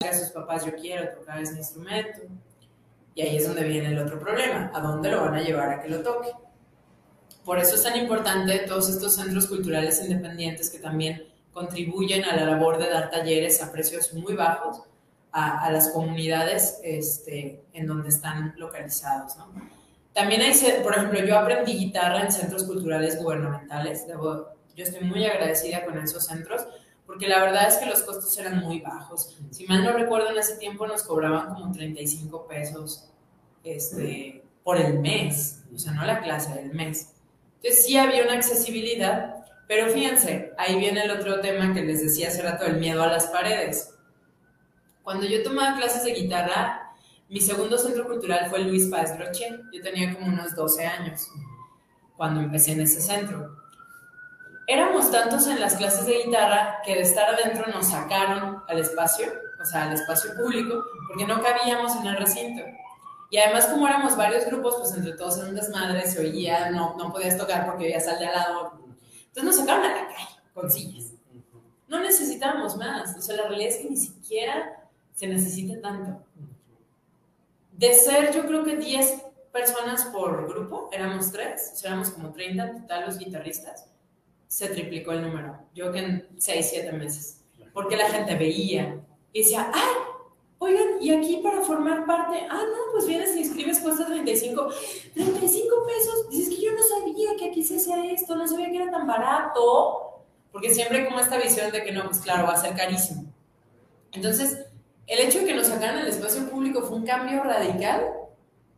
a sus papás, yo quiero tocar ese instrumento. Y ahí es donde viene el otro problema, ¿a dónde lo van a llevar a que lo toque? Por eso es tan importante todos estos centros culturales independientes que también contribuyen a la labor de dar talleres a precios muy bajos a, a las comunidades este, en donde están localizados. ¿no? También hay, por ejemplo, yo aprendí guitarra en centros culturales gubernamentales. Yo estoy muy agradecida con esos centros porque la verdad es que los costos eran muy bajos. Si mal no recuerdo, en ese tiempo nos cobraban como 35 pesos este, por el mes, o sea, no la clase, el mes. Entonces sí había una accesibilidad, pero fíjense, ahí viene el otro tema que les decía hace rato, el miedo a las paredes. Cuando yo tomaba clases de guitarra, mi segundo centro cultural fue Luis Páez Roche. Yo tenía como unos 12 años cuando empecé en ese centro. Éramos tantos en las clases de guitarra que de estar adentro nos sacaron al espacio, o sea, al espacio público, porque no cabíamos en el recinto. Y además, como éramos varios grupos, pues entre todos en un desmadre, se oía, no, no podías tocar porque veías al de al lado. Entonces nos sacaron a la calle con sillas. No necesitábamos más. O sea, la realidad es que ni siquiera se necesita tanto. De ser, yo creo que 10 personas por grupo, éramos tres, o sea, éramos como 30 en total los guitarristas, se triplicó el número. Yo que en 6, 7 meses. Porque la gente veía y decía, ¡ay! Oigan, y aquí para formar parte, ah, no, pues vienes y inscribes, cuesta 35, 35 pesos. Dices que yo no sabía que aquí se hacía esto, no sabía que era tan barato. Porque siempre como esta visión de que no, pues claro, va a ser carísimo. Entonces, el hecho de que nos sacaran el espacio público fue un cambio radical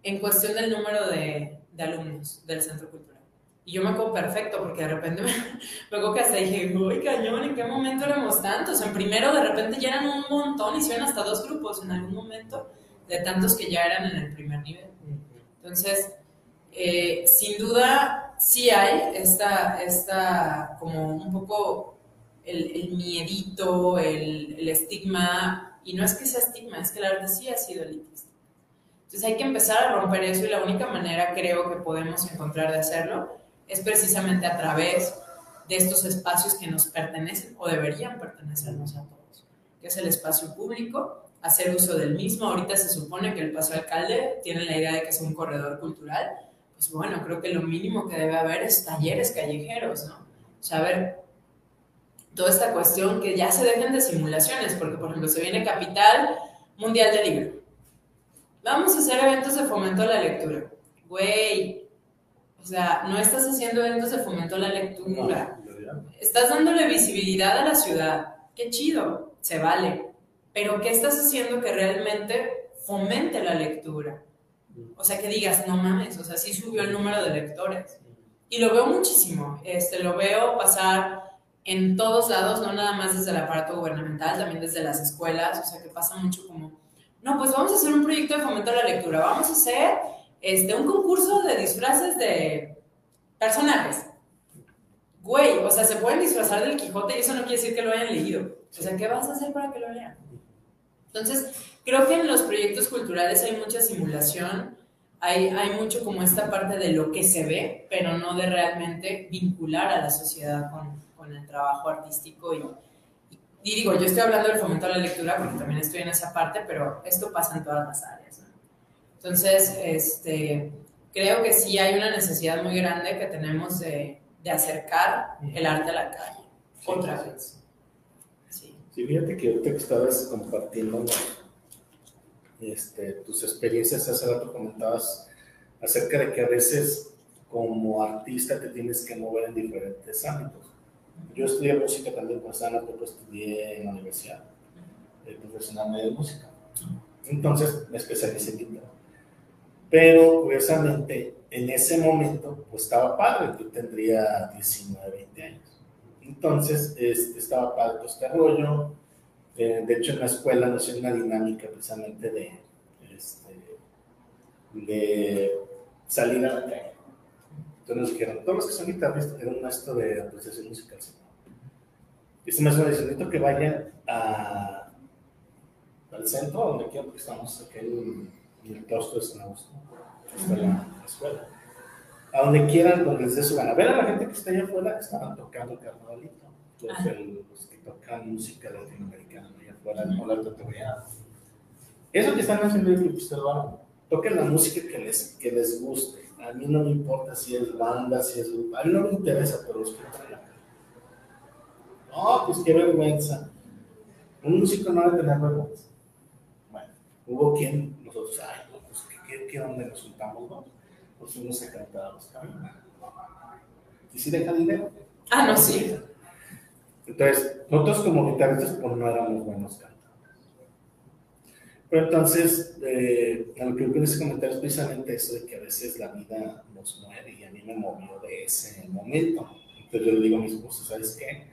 en cuestión del número de, de alumnos del centro cultural. Y yo me acuerdo perfecto, porque de repente me, me acuerdo que hasta dije, uy, cañón, ¿en qué momento éramos tantos? En primero, de repente ya eran un montón, hicieron hasta dos grupos en algún momento, de tantos que ya eran en el primer nivel. Entonces, eh, sin duda, sí hay esta, esta como un poco el, el miedito, el, el estigma, y no es que sea estigma, es que la verdad sí ha sido elitista. Entonces hay que empezar a romper eso y la única manera creo que podemos encontrar de hacerlo es precisamente a través de estos espacios que nos pertenecen o deberían pertenecernos a todos, que es el espacio público, hacer uso del mismo. Ahorita se supone que el Paso Alcalde tiene la idea de que es un corredor cultural. Pues bueno, creo que lo mínimo que debe haber es talleres callejeros, ¿no? O sea, ver, toda esta cuestión que ya se dejen de simulaciones, porque por ejemplo se viene Capital Mundial del Libro. Vamos a hacer eventos de fomento a la lectura. Güey, o sea, no estás haciendo eventos de fomento a la lectura. Estás dándole visibilidad a la ciudad. Qué chido, se vale. Pero ¿qué estás haciendo que realmente fomente la lectura? O sea, que digas, no mames, o sea, sí subió el número de lectores. y lo veo muchísimo. Este, lo veo pasar en todos lados, no nada más desde el aparato gubernamental, también desde las escuelas, o sea que pasa mucho como, no, pues vamos a hacer un proyecto de fomento a la lectura, vamos a hacer este, un concurso de disfraces de personajes. Güey, o sea, se pueden disfrazar del Quijote y eso no quiere decir que lo hayan leído. O sea, ¿qué vas a hacer para que lo lean? Entonces, creo que en los proyectos culturales hay mucha simulación, hay, hay mucho como esta parte de lo que se ve, pero no de realmente vincular a la sociedad con, con el trabajo artístico. Y, y, digo, yo estoy hablando del fomento a la lectura porque también estoy en esa parte, pero esto pasa en todas las áreas. ¿no? Entonces, este, creo que sí hay una necesidad muy grande que tenemos de, de acercar el arte a la calle, otra vez. Sí.
Sí, fíjate que ahorita que estabas compartiendo este, tus experiencias, hace rato comentabas acerca de que a veces como artista te tienes que mover en diferentes ámbitos. Yo estudié música también con Sana, pero estudié en la universidad eh, profesional de música. Entonces me especialicé en guitarra. Pero curiosamente, en ese momento, pues estaba padre, yo tendría 19, 20 años. Entonces, este, estaba padre este rollo. Eh, de hecho, en la escuela nos hizo una dinámica precisamente de, este, de salir a la calle. Entonces nos dijeron, todos los que son guitarristas, era un maestro de apreciación musical. ¿sí? Este maestro dice, necesito que vayan a, al centro, donde quiera, porque estamos aquí en, en el claustro de San Augusto, está la, la escuela. A donde quieran, donde les dé su gana. Ver a la gente que está allá afuera, estaban tocando carnavalito. Los, el, los que tocan música latinoamericana allá afuera, molar de Torreado. Eso que están haciendo es que observaron. Toquen la música que les, que les guste. A mí no me importa si es banda, si es grupo. A mí no me interesa, pero los que la cara. No, pues qué vergüenza. Un músico no debe tener vergüenza. Bueno, hubo quien, nosotros, ay, pues, ¿qué, qué, dónde nos juntamos, no? Pues uno se cantaba los caminos. ¿Y si deja dinero?
Ah, no, sí.
Entonces, nosotros como guitarristas, pues no éramos buenos. Pero entonces, eh, lo que yo quería comentar es precisamente eso de que a veces la vida nos mueve y a mí me movió de ese momento. Entonces yo le digo a mi esposa, ¿sabes qué?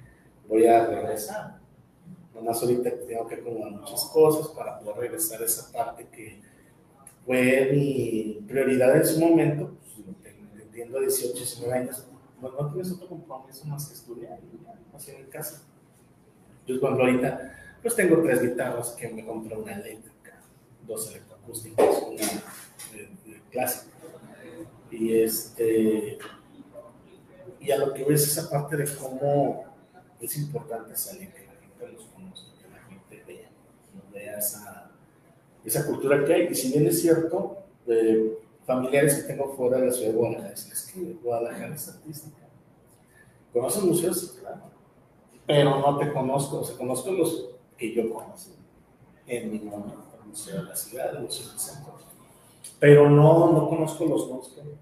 Voy a regresar. Nomás ahorita tengo que acomodar muchas cosas para poder regresar a esa parte que fue mi prioridad en su momento. Pues, entiendo 18, 19 años. No, no tienes otro compromiso más que estudiar, así en casa. Yo cuando ahorita, pues tengo tres guitarras que me compré una eléctrica, dos electroacústicas, una clásica. Y este, y a lo que ves esa parte de cómo es importante salir, que la gente los conozca, que la gente vea, vea esa, esa cultura que hay. Y si bien es cierto, eh, familiares que tengo fuera de la ciudad de Guadalajara, es que Guadalajara es artística. ¿Conoces museos? Claro. Pero no te conozco, o sea, conozco los que yo conocí en mi momento, el Museo de la Ciudad, Museo del Centro. Pero no, no conozco los hay.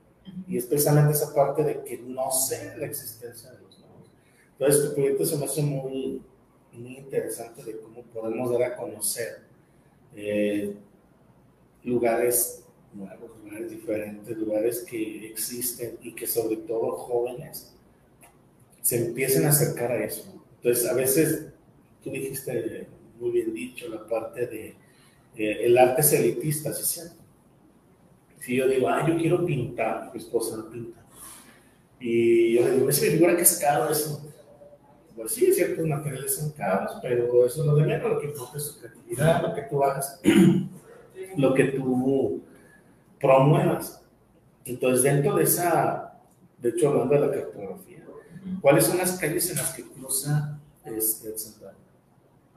Y es precisamente esa parte de que no sé la existencia de los nuevos. Entonces, tu proyecto se me hace muy, muy interesante de cómo podemos dar a conocer eh, lugares nuevos, lugares diferentes, lugares que existen y que sobre todo jóvenes se empiecen a acercar a eso. Entonces, a veces, tú dijiste muy bien dicho, la parte de eh, el arte es elitista, ¿sí es cierto? Si yo digo, ah, yo quiero pintar, mi esposa no pinta. Y yo le digo, es mi figura que es caro eso. Pues sí, ciertos materiales son caros, pero eso es lo de menos, lo que importa es su creatividad, lo que tú hagas, lo que tú promuevas. Entonces, dentro de esa, de hecho, hablando de la cartografía, ¿cuáles son las calles en las que cruza este, el santuario?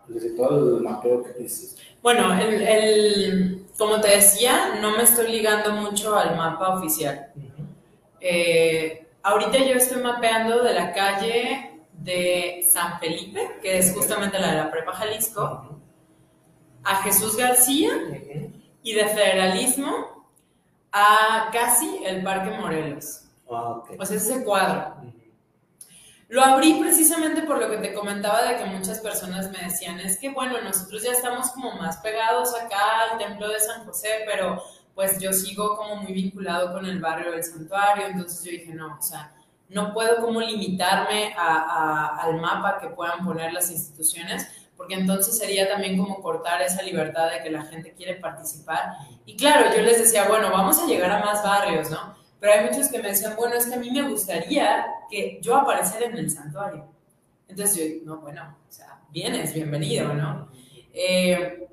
Desde todo el mapeo que dices.
Bueno, el, el, como te decía, no me estoy ligando mucho al mapa oficial.
Uh -huh.
eh, ahorita yo estoy mapeando de la calle de San Felipe, que es justamente la de la Prepa Jalisco, uh -huh. a Jesús García uh -huh. y de Federalismo a casi el Parque Morelos.
Ah, okay.
O sea, ese cuadro. Lo abrí precisamente por lo que te comentaba de que muchas personas me decían, es que bueno, nosotros ya estamos como más pegados acá al templo de San José, pero pues yo sigo como muy vinculado con el barrio del santuario, entonces yo dije, no, o sea, no puedo como limitarme al mapa que puedan poner las instituciones, porque entonces sería también como cortar esa libertad de que la gente quiere participar. Y claro, yo les decía, bueno, vamos a llegar a más barrios, ¿no? Pero hay muchos que me decían, bueno, es que a mí me gustaría que yo apareciera en el santuario. Entonces yo, no, bueno, o sea, vienes, bienvenido, ¿no? Eh,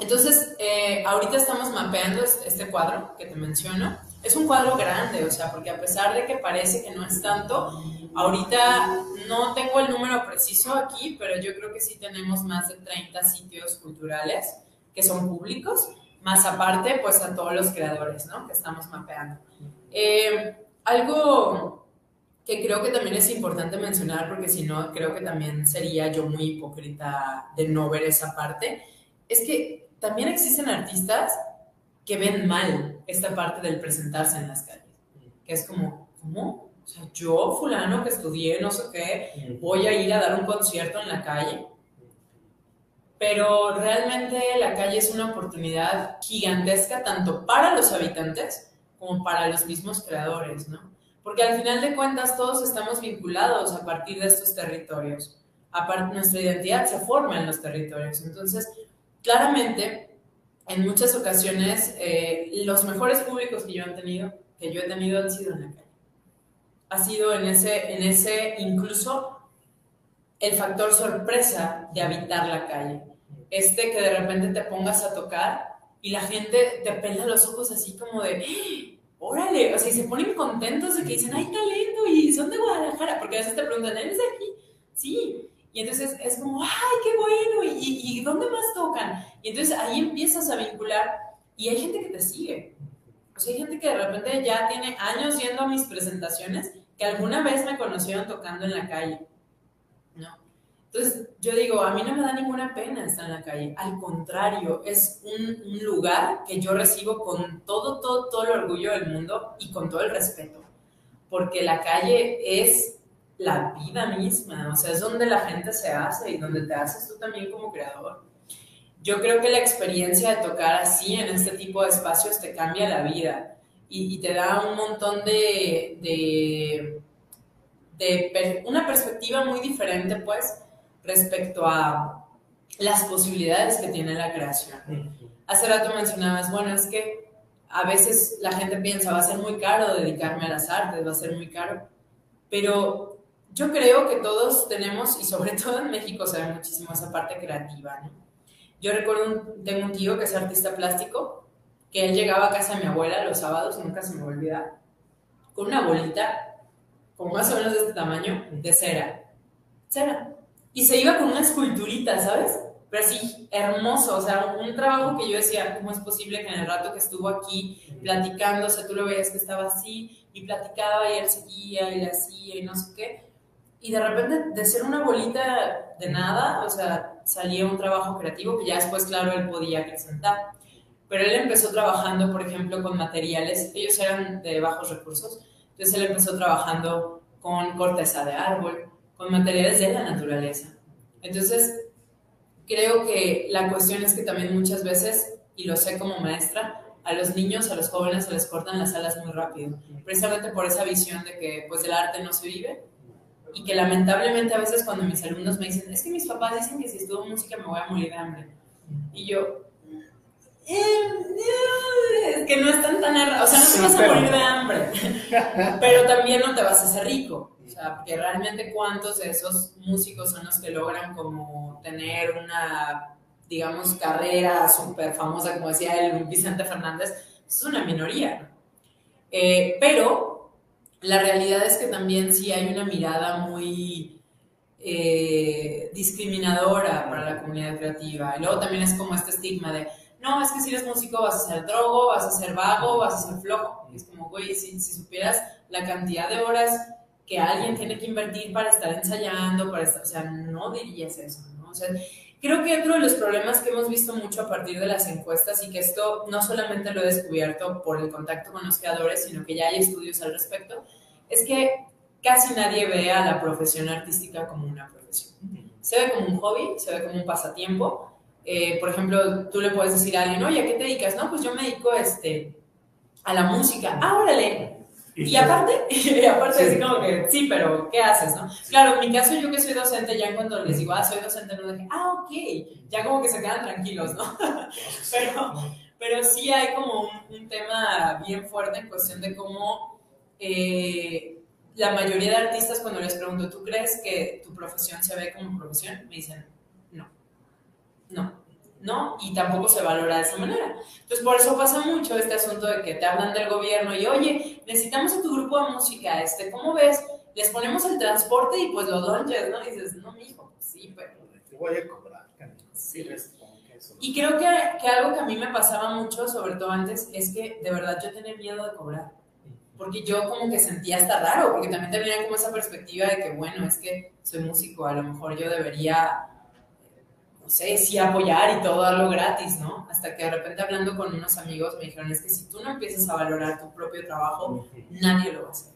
entonces, eh, ahorita estamos mapeando es- este cuadro que te menciono. Es un cuadro grande, o sea, porque a pesar de que parece que no es tanto, ahorita no tengo el número preciso aquí, pero yo creo que sí tenemos más de 30 sitios culturales que son públicos, más aparte, pues a todos los creadores, ¿no? Que estamos mapeando. Eh, algo que creo que también es importante mencionar, porque si no, creo que también sería yo muy hipócrita de no ver esa parte, es que también existen artistas que ven mal esta parte del presentarse en las calles, que es como, ¿cómo? O sea, yo, fulano, que estudié no sé qué, voy a ir a dar un concierto en la calle. Pero realmente la calle es una oportunidad gigantesca tanto para los habitantes como para los mismos creadores, ¿no? Porque al final de cuentas todos estamos vinculados a partir de estos territorios. Nuestra identidad se forma en los territorios. Entonces, claramente, en muchas ocasiones, eh, los mejores públicos que yo, he tenido, que yo he tenido han sido en la calle. Ha sido en ese, en ese incluso el factor sorpresa de habitar la calle. Este que de repente te pongas a tocar y la gente te pela los ojos así como de, ¡Ah! órale, o sea, y se ponen contentos de que dicen, hay talento y son de Guadalajara, porque a veces te preguntan, ¿eres de aquí? Sí. Y entonces es como, ¡ay, qué bueno! ¿Y, y dónde más tocan? Y entonces ahí empiezas a vincular y hay gente que te sigue. O sea, hay gente que de repente ya tiene años yendo a mis presentaciones que alguna vez me conocieron tocando en la calle. Entonces, yo digo, a mí no me da ninguna pena estar en la calle. Al contrario, es un, un lugar que yo recibo con todo, todo, todo el orgullo del mundo y con todo el respeto. Porque la calle es la vida misma, o sea, es donde la gente se hace y donde te haces tú también como creador. Yo creo que la experiencia de tocar así en este tipo de espacios te cambia la vida y, y te da un montón de, de, de per- una perspectiva muy diferente, pues, respecto a las posibilidades que tiene la creación. Hace rato mencionabas, bueno, es que a veces la gente piensa, va a ser muy caro dedicarme a las artes, va a ser muy caro, pero yo creo que todos tenemos, y sobre todo en México se ve muchísimo esa parte creativa, ¿no? Yo recuerdo, un, tengo un tío que es artista plástico, que él llegaba a casa de mi abuela los sábados, nunca se me va a olvidar, con una bolita, como más o menos de este tamaño, de cera. Cera. Y se iba con una esculturita, ¿sabes? Pero así, hermoso, o sea, un trabajo que yo decía, ¿cómo es posible que en el rato que estuvo aquí platicando, o sea, tú lo veías que estaba así, y platicaba, y él seguía, y le hacía, y no sé qué, y de repente, de ser una bolita de nada, o sea, salía un trabajo creativo que ya después, claro, él podía acrecentar. Pero él empezó trabajando, por ejemplo, con materiales, ellos eran de bajos recursos, entonces él empezó trabajando con corteza de árbol, con materiales de la naturaleza. Entonces, creo que la cuestión es que también muchas veces, y lo sé como maestra, a los niños, a los jóvenes se les cortan las alas muy rápido, precisamente por esa visión de que pues el arte no se vive y que lamentablemente a veces cuando mis alumnos me dicen, es que mis papás dicen que si estudio música me voy a morir de hambre. Y yo, eh, es que no están tan errados, o sea, no te vas a morir de hambre, pero también no te vas a hacer rico. O sea, porque realmente cuántos de esos músicos son los que logran como tener una, digamos, carrera súper famosa, como decía el Vicente Fernández, es una minoría. Eh, pero la realidad es que también sí hay una mirada muy eh, discriminadora para la comunidad creativa. Y luego también es como este estigma de, no, es que si eres músico vas a ser drogo, vas a ser vago, vas a ser flojo. Y es como, güey, si, si supieras la cantidad de horas que alguien tiene que invertir para estar ensayando, para estar, o sea, no dirías eso, ¿no? O sea, creo que otro de los problemas que hemos visto mucho a partir de las encuestas y que esto no solamente lo he descubierto por el contacto con los creadores, sino que ya hay estudios al respecto, es que casi nadie ve a la profesión artística como una profesión. Se ve como un hobby, se ve como un pasatiempo. Eh, por ejemplo, tú le puedes decir a alguien, oye, ¿a qué te dedicas? No, pues yo me dedico este, a la música. Ah, órale. Y aparte, y aparte así como que, sí, pero ¿qué haces, no? Claro, en mi caso yo que soy docente, ya cuando les digo, ah, soy docente, no dije, ah, ok, ya como que se quedan tranquilos, ¿no? pero, pero sí hay como un, un tema bien fuerte en cuestión de cómo eh, la mayoría de artistas cuando les pregunto, ¿tú crees que tu profesión se ve como profesión? Me dicen, no, no. ¿No? Y tampoco se valora de esa manera. Entonces, por eso pasa mucho este asunto de que te hablan del gobierno y, oye, necesitamos a tu grupo de música, este, ¿cómo ves? Les ponemos el transporte y pues los lunches, ¿no? Y dices, no, mijo, pues sí, pero...
Te voy a cobrar,
Sí. Y creo que, que algo que a mí me pasaba mucho, sobre todo antes, es que de verdad yo tenía miedo de cobrar. Porque yo como que sentía hasta raro, porque también tenía como esa perspectiva de que, bueno, es que soy músico, a lo mejor yo debería no sé, sí apoyar y todo darlo gratis, ¿no? Hasta que de repente hablando con unos amigos me dijeron, es que si tú no empiezas a valorar tu propio trabajo, nadie lo va a hacer.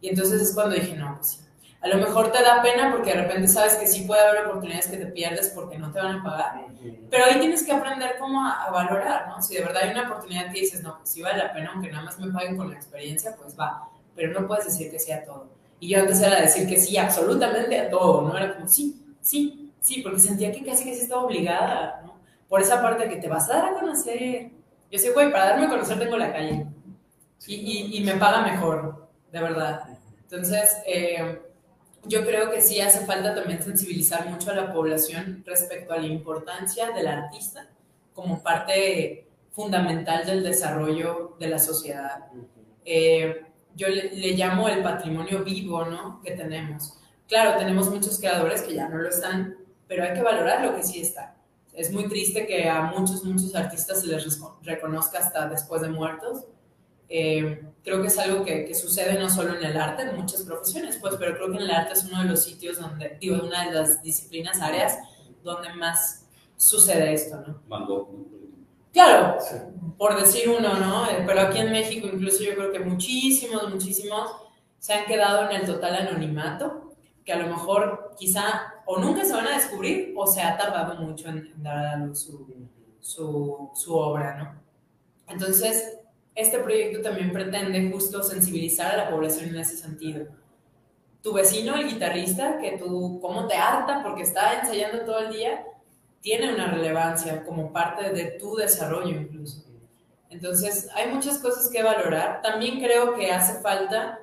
Y entonces es cuando dije, no, pues sí. A lo mejor te da pena porque de repente sabes que sí puede haber oportunidades que te pierdes porque no te van a pagar, pero ahí tienes que aprender cómo a, valorar, ¿no? Si de verdad hay una oportunidad que dices, no, pues sí vale la pena, aunque nada más me paguen con la experiencia, pues va, pero no puedes decir que sí a todo. Y yo antes era decir que sí absolutamente a todo, ¿no? Era como, sí, sí, Sí, porque sentía que casi que sí estaba obligada, ¿no? Por esa parte que te vas a dar a conocer. Yo sé, güey, para darme a conocer tengo la calle. Y, y, y me paga mejor, de verdad. Entonces, eh, yo creo que sí hace falta también sensibilizar mucho a la población respecto a la importancia del artista como parte fundamental del desarrollo de la sociedad. Eh, yo le, le, llamo el patrimonio vivo, ¿no? Que tenemos. Claro, tenemos muchos creadores que ya no lo están, pero hay que valorar lo que sí está. Es muy triste que a muchos, muchos artistas se les reconozca hasta después de muertos. Eh, creo que es algo que, que, sucede no solo en el arte, en muchas profesiones, pues, pero creo que en el arte es uno de los sitios donde, digo, una de las disciplinas, áreas, donde más sucede esto, ¿no? Claro, sí. por decir uno, ¿no? Eh, pero aquí en México incluso yo creo que muchísimos, muchísimos se han quedado en el total anonimato, que a lo mejor quizá o nunca se van a descubrir o se ha tardado mucho en, dar a luz su, su, su, obra, ¿no? Entonces, este proyecto también pretende justo sensibilizar a la población en ese sentido. Tu vecino, el guitarrista, que tú, cómo te harta porque está ensayando todo el día, tiene una relevancia como parte de tu desarrollo incluso. Entonces, hay muchas cosas que valorar. También creo que hace falta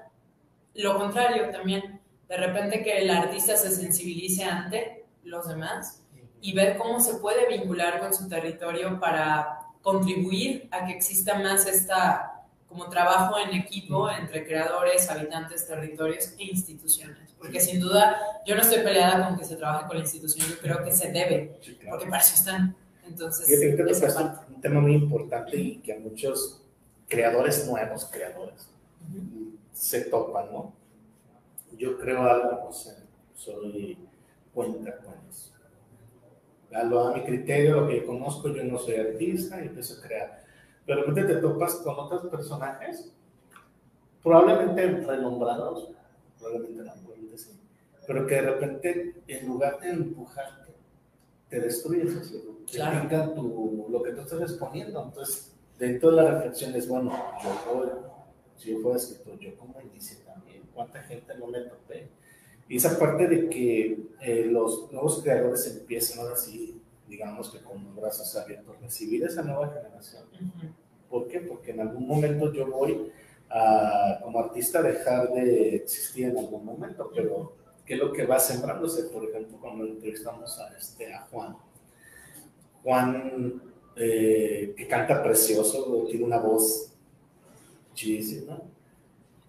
lo contrario también de repente que el artista se sensibilice ante los demás y ver cómo se puede vincular con su territorio para contribuir a que exista más esta como trabajo en equipo entre creadores, habitantes, territorios e instituciones. Porque sin duda yo no estoy peleada con que se trabaje con la institución, yo creo que se debe, sí, claro. porque para eso están. Entonces,
yo creo que es un tema muy importante y que a muchos creadores nuevos, creadores, uh -huh. se topan, ¿no? Yo creo algo, no sé, soy cuenta cuentas. A mi criterio, lo que conozco, yo no soy artista y empiezo a crear. Pero de repente te topas con otros personajes, probablemente renombrados, probablemente no, probablemente sí, pero que de repente, en lugar de empujarte, te destruyes así, claro. te tu, lo que tú estás exponiendo. Entonces, dentro de la reflexión es, bueno, yo si yo fuera escritor, yo como inicio también, cuánta gente no me topé. Y esa parte de que eh, los nuevos creadores empiezan ahora sí, digamos que con brazos abiertos, recibir esa nueva generación. Uh -huh. ¿Por qué? Porque en algún momento yo voy a, como artista, dejar de existir en algún momento, pero ¿qué es lo que va sembrándose? Por ejemplo, cuando entrevistamos a, este, a Juan. Juan, eh, que canta precioso, tiene una voz chidísima,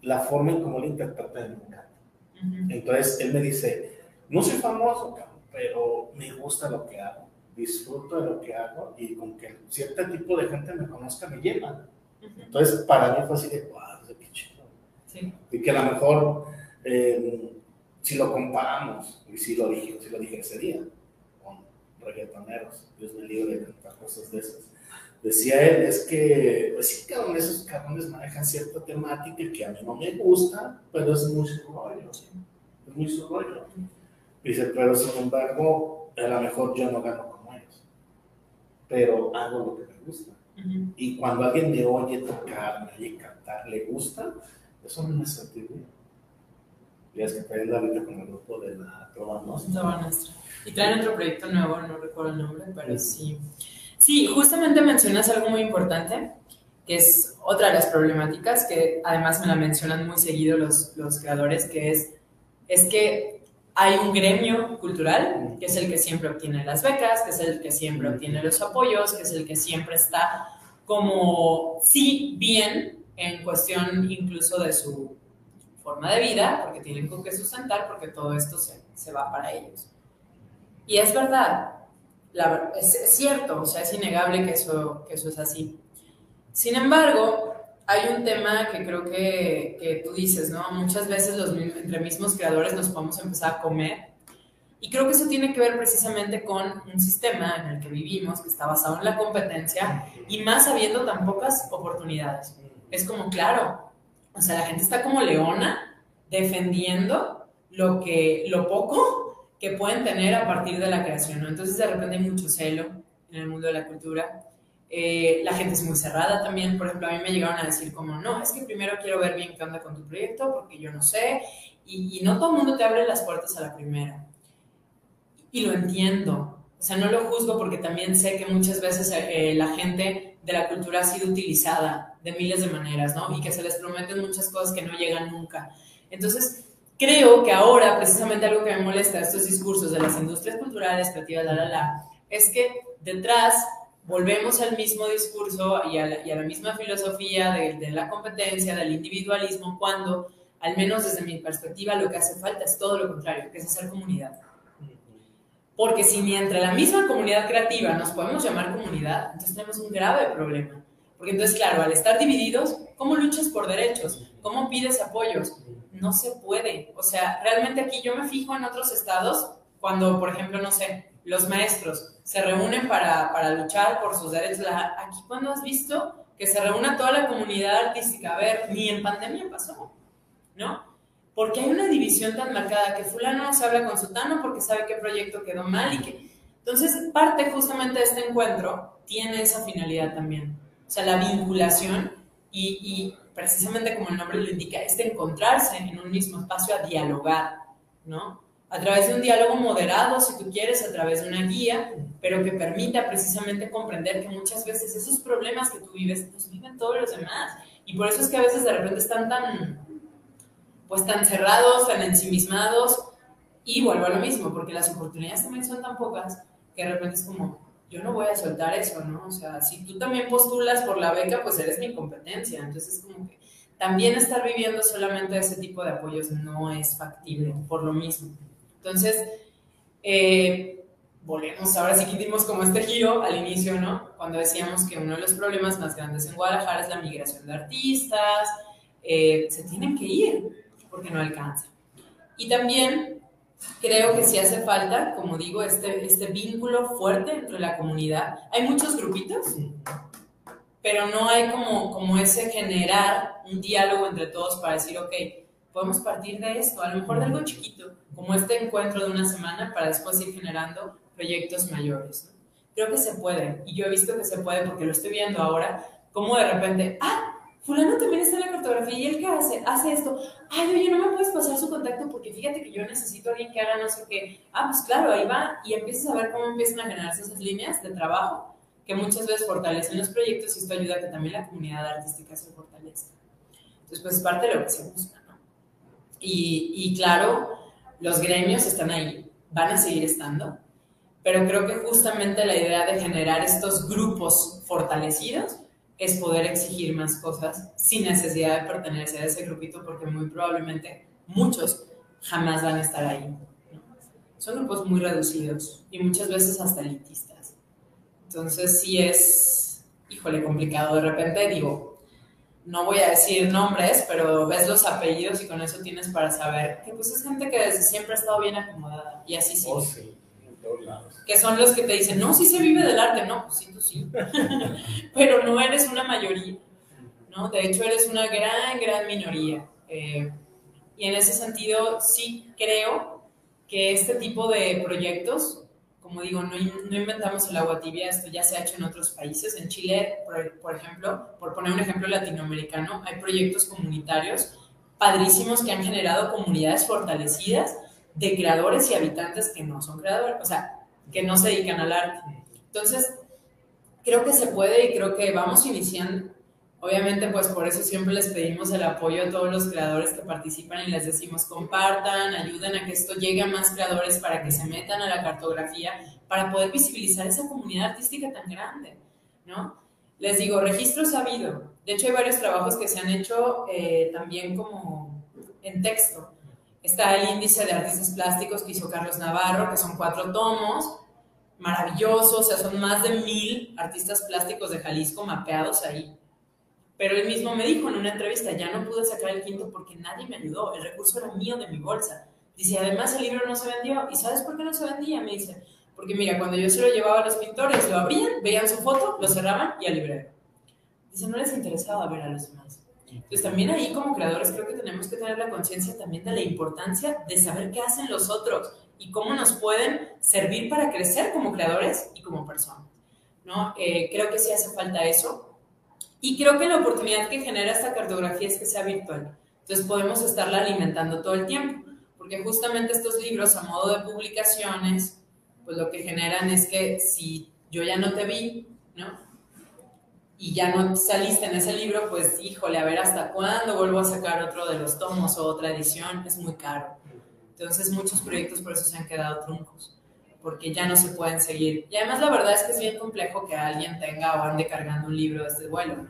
la forma en cómo lo interpreta me encanta. Uh -huh. Entonces él me dice, no soy famoso, pero me gusta lo que hago, disfruto de lo que hago y con que cierto tipo de gente me conozca me llena. Uh -huh. Entonces para mí fue así de, wow, qué chido. Sí. Y que a lo mejor, eh, si lo comparamos, y si lo dije, si lo dije ese día, con reggaetoneros, Dios me libre de tantas cosas de esas decía él, es que, pues sí, cabrón, esos cabrones manejan cierta temática que a mí no me gusta, pero es muy su rollo, ¿sí? es muy su rollo. Dice, pero sin embargo, a lo mejor yo no gano como ellos, pero hago lo que me gusta. Uh -huh. Y cuando alguien me oye tocar, me oye cantar, le gusta, Eso no es antiguo. Y es que traen ahorita con el grupo de la Trova Nostra.
Trova Nostra. Y traen otro proyecto nuevo, no recuerdo el nombre, pero sí. Sí, justamente mencionas algo muy importante, que es otra de las problemáticas, que además me la mencionan muy seguido los, los creadores, que es, es que hay un gremio cultural, que es el que siempre obtiene las becas, que es el que siempre obtiene los apoyos, que es el que siempre está como, sí, bien en cuestión incluso de su forma de vida, porque tienen con qué sustentar, porque todo esto se, se va para ellos. Y es verdad, la, es, es, cierto, o sea, es innegable que eso, que eso es así. Sin embargo, hay un tema que creo que, que tú dices, ¿no? Muchas veces los, entre mismos creadores nos podemos empezar a comer. Y creo que eso tiene que ver precisamente con un sistema en el que vivimos, que está basado en la competencia y más habiendo tan pocas oportunidades. Es como, claro, o sea, la gente está como leona defendiendo lo, que, lo poco que pueden tener a partir de la creación, ¿no? Entonces de repente hay mucho celo en el mundo de la cultura. Eh, la gente es muy cerrada también, por ejemplo, a mí me llegaron a decir como, no, es que primero quiero ver bien qué onda con tu proyecto porque yo no sé, y, y no todo el mundo te abre las puertas a la primera. Y lo entiendo, o sea, no lo juzgo porque también sé que muchas veces eh, la gente de la cultura ha sido utilizada de miles de maneras, ¿no? Y que se les prometen muchas cosas que no llegan nunca. Entonces, creo que ahora, precisamente algo que me molesta de estos discursos de las industrias culturales, creativas, la, la, la, es que detrás volvemos al mismo discurso y a la, misma filosofía de, de, la competencia, del individualismo, cuando, al menos desde mi perspectiva, lo que hace falta es todo lo contrario, que es hacer comunidad. Porque si ni entre la misma comunidad creativa nos podemos llamar comunidad, entonces tenemos un grave problema. Porque entonces, claro, al estar divididos, ¿cómo luchas por derechos? ¿Cómo pides apoyos? No se puede. O sea, realmente aquí yo me fijo en otros estados, cuando, por ejemplo, no sé, los maestros se reúnen para, para luchar por sus derechos. Aquí, cuando has visto que se reúna toda la comunidad artística? A ver, ni en pandemia pasó, ¿no? Porque hay una división tan marcada que fulano no se habla con sutano porque sabe qué proyecto quedó mal y que... Entonces, parte justamente de este encuentro tiene esa finalidad también. O sea, la vinculación y, precisamente como el nombre lo indica, es de encontrarse en un mismo espacio a dialogar, ¿no? A través de un diálogo moderado, si tú quieres, a través de una guía, pero que permita precisamente comprender que muchas veces esos problemas que tú vives, los viven todos los demás. Y por eso es que a veces de repente están tan, pues tan cerrados, tan ensimismados, y vuelvo a lo mismo, porque las oportunidades también son tan pocas que de repente es como, yo no voy a soltar eso, ¿no? O sea, si tú también postulas por la beca, pues eres mi competencia. Entonces, como que también estar viviendo solamente ese tipo de apoyos no es factible, por lo mismo. Entonces, eh, volvemos, ahora sí que dimos como este giro al inicio, ¿no? Cuando decíamos que uno de los problemas más grandes en Guadalajara es la migración de artistas, eh, se tienen que ir porque no alcanza. Y también creo que sí hace falta, como digo, este, este vínculo fuerte entre la comunidad. Hay muchos grupitos, pero no hay como, como ese generar un diálogo entre todos para decir, ok, podemos partir de esto, a lo mejor de algo chiquito, como este encuentro de una semana para después ir generando proyectos mayores. ¿no? Creo que se puede, y yo he visto que se puede porque lo estoy viendo ahora, como de repente, ah, fulano también está en la cartografía y él qué hace, hace esto, ay, oye, no me puedes pasar su contacto porque fíjate que yo necesito a alguien que haga no sé qué, ah, pues claro, ahí va, y empiezas a ver cómo empiezan a generarse esas líneas de trabajo que muchas veces fortalecen los proyectos y esto ayuda a que también la comunidad artística se fortalezca. Entonces, pues es parte de lo que se busca, ¿no? Y, y claro, los gremios están ahí, van a seguir estando, pero creo que justamente la idea de generar estos grupos fortalecidos es poder exigir más cosas sin necesidad de pertenecer a ese grupito porque muy probablemente muchos jamás van a estar ahí. Son grupos muy reducidos y muchas veces hasta elitistas. Entonces sí es, híjole, complicado. De repente digo, no voy a decir nombres, pero ves los apellidos y con eso tienes para saber que pues es gente que desde siempre ha estado bien acomodada y así sí.
Oh, sí.
Que son los que te dicen, no, sí se vive del arte. No, pues sí, tú sí. Pero no eres una mayoría, ¿no? De hecho, eres una gran, gran minoría. Eh, y en ese sentido, sí creo que este tipo de proyectos, como digo, no, no, inventamos el agua tibia, esto ya se ha hecho en otros países. En Chile, por, por ejemplo, por poner un ejemplo latinoamericano, hay proyectos comunitarios padrísimos que han generado comunidades fortalecidas de creadores y habitantes que no son creadores, o sea, que no se dedican al arte. Entonces, creo que se puede y creo que vamos iniciando. Obviamente, pues por eso siempre les pedimos el apoyo a todos los creadores que participan y les decimos compartan, ayuden a que esto llegue a más creadores para que se metan a la cartografía, para poder visibilizar esa comunidad artística tan grande, ¿no? Les digo, registros ha habido. De hecho, hay varios trabajos que se han hecho eh, también como en texto. Está el índice de artistas plásticos que hizo Carlos Navarro, que son cuatro tomos, maravillosos, o sea, son más de mil artistas plásticos de Jalisco mapeados ahí. Pero él mismo me dijo en una entrevista, ya no pude sacar el quinto porque nadie me ayudó, el recurso era mío de mi bolsa. Dice, además el libro no se vendió. ¿Y sabes por qué no se vendía? Me dice, porque mira, cuando yo se lo llevaba a los pintores, lo abrían, veían su foto, lo cerraban y al librero. Dice, no les interesaba ver a los demás. Entonces también ahí como creadores creo que tenemos que tener la conciencia también de la importancia de saber qué hacen los otros y cómo nos pueden servir para crecer como creadores y como personas. ¿no? Eh, creo que sí hace falta eso. Y creo que la oportunidad que genera esta cartografía es que sea virtual. Entonces podemos estarla alimentando todo el tiempo, porque justamente estos libros a modo de publicaciones, pues lo que generan es que si yo ya no te vi, ¿no? Y ya no saliste en ese libro, pues híjole, a ver hasta cuándo vuelvo a sacar otro de los tomos o otra edición, es muy caro. Entonces muchos proyectos por eso se han quedado truncos porque ya no se pueden seguir. Y además la verdad es que es bien complejo que alguien tenga o ande cargando un libro desde este vuelo.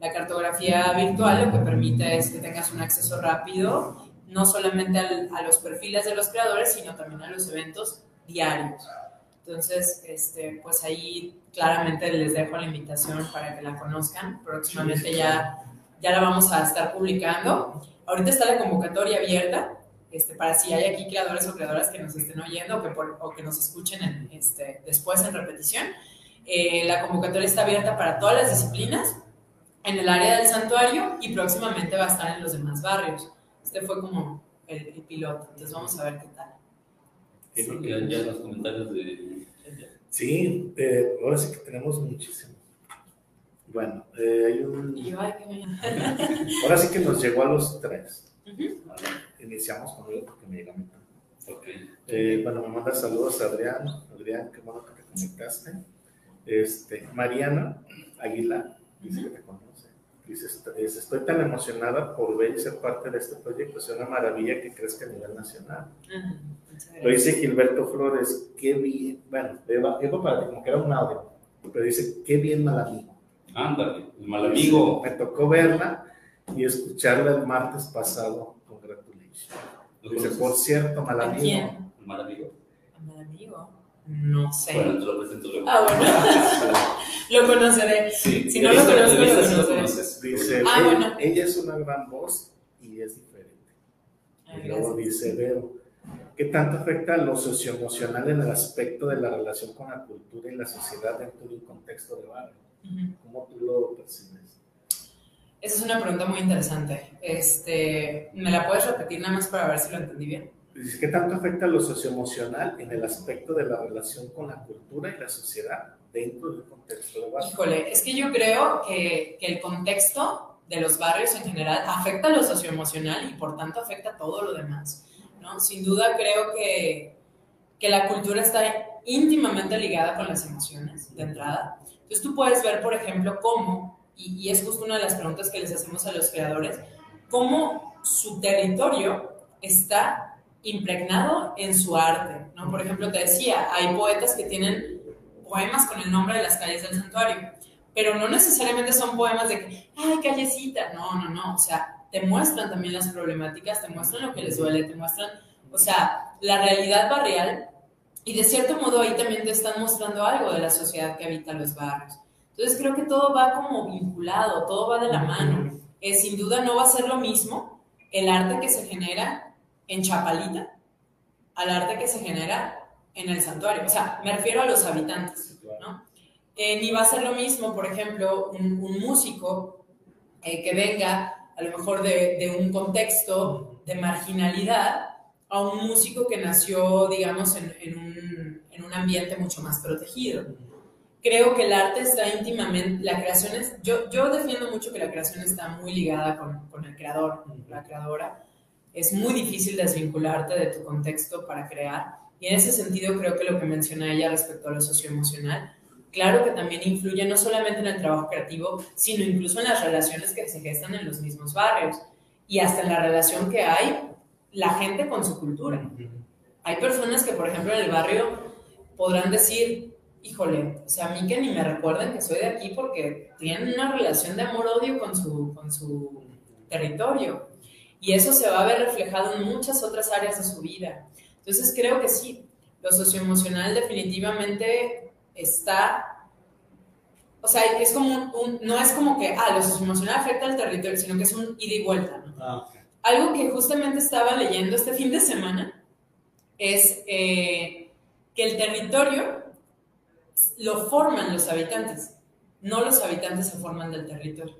La cartografía virtual lo que permite es que tengas un acceso rápido, no solamente a los perfiles de los creadores, sino también a los eventos diarios. Entonces, este, pues ahí claramente les dejo la invitación para que la conozcan. Próximamente ya, ya la vamos a estar publicando. Ahorita está la convocatoria abierta este, para si hay aquí creadores o creadoras que nos estén oyendo o que, nos escuchen este, después en repetición. Eh, la convocatoria está abierta para todas las disciplinas en el área del santuario y próximamente va a estar en los demás barrios. Este fue como el, piloto, entonces vamos a ver qué tal.
Sí, porque ya los comentarios de...
Sí, eh, ahora sí que tenemos muchísimo. Bueno, eh, hay un... ahora sí que nos llegó a los tres iniciamos con él porque me llega a mí. Okay. Eh, bueno, me manda saludos a Adrián. Adrián, qué bueno que te conectaste. Este, Mariana Aguilar, dice que te conoce. Dice, estoy tan emocionada por ver y ser parte de este proyecto. Es una maravilla que crezca a nivel nacional. Lo dice Gilberto Flores, qué bien. Bueno, Eva, Eva para como que era un audio. Pero dice, qué bien mal amigo.
Ándale, el mal amigo.
me tocó verla y escucharla el martes pasado Dice, por cierto, mal amigo.
quién?
Mal amigo.
Mal amigo. No sé.
Bueno, te lo presento luego.
Ah, bueno. lo conoceré.
Sí.
Si no lo conozco, lo
conoceré. Dice, ah, ella, bueno. ella es una gran voz y es diferente. y luego dice, veo, ¿qué tanto afecta lo socioemocional en el aspecto de la relación con la cultura y la sociedad dentro de un contexto de barrio? ¿Cómo tú lo percibes?
Esa es una pregunta muy interesante. Este, ¿Me la puedes repetir nada más para ver si lo entendí bien?
¿Qué tanto afecta lo socioemocional en el aspecto de la relación con la cultura y la sociedad dentro del contexto de barrio?
Híjole, es que yo creo que, que el contexto de los barrios en general afecta lo socioemocional y por tanto afecta todo lo demás. ¿No? Sin duda creo que, que la cultura está íntimamente ligada con las emociones de entrada. Entonces tú puedes ver, por ejemplo, cómo y, es justo una de las preguntas que les hacemos a los creadores, cómo su territorio está impregnado en su arte, ¿no? Por ejemplo, te decía, hay poetas que tienen poemas con el nombre de las calles del santuario, pero no necesariamente son poemas de que, ay, callecita, no, no, no, o sea, te muestran también las problemáticas, te muestran lo que les duele, te muestran, o sea, la realidad barrial y de cierto modo ahí también te están mostrando algo de la sociedad que habita los barrios. Entonces creo que todo va como vinculado, todo va de la mano. Eh, sin duda no va a ser lo mismo el arte que se genera en Chapalita al arte que se genera en el santuario. O sea, me refiero a los habitantes, ¿no? Eh, ni va a ser lo mismo, por ejemplo, un, músico eh, que venga a lo mejor de, un contexto de marginalidad a un músico que nació, digamos, en, un, en un ambiente mucho más protegido creo que el arte está íntimamente, la creación yo, yo defiendo mucho que la creación está muy ligada con, con el creador, la creadora. Es muy difícil desvincularte de tu contexto para crear. Y en ese sentido creo que lo que menciona ella respecto a lo socioemocional, claro que también influye no solamente en el trabajo creativo, sino incluso en las relaciones que se gestan en los mismos barrios y hasta en la relación que hay la gente con su cultura. Hay personas que, por ejemplo, en el barrio podrán decir, híjole, o sea, a mí que ni me recuerden que soy de aquí porque tienen una relación de amor-odio con su, con su territorio. Y eso se va a ver reflejado en muchas otras áreas de su vida. Entonces creo que sí, lo socioemocional definitivamente está, o sea, es como un, no es como que, ah, lo socioemocional afecta al territorio, sino que es un ida y vuelta. ¿no?
Ah.
Algo que justamente estaba leyendo este fin de semana es eh, que el territorio lo forman los habitantes, no los habitantes se forman del territorio.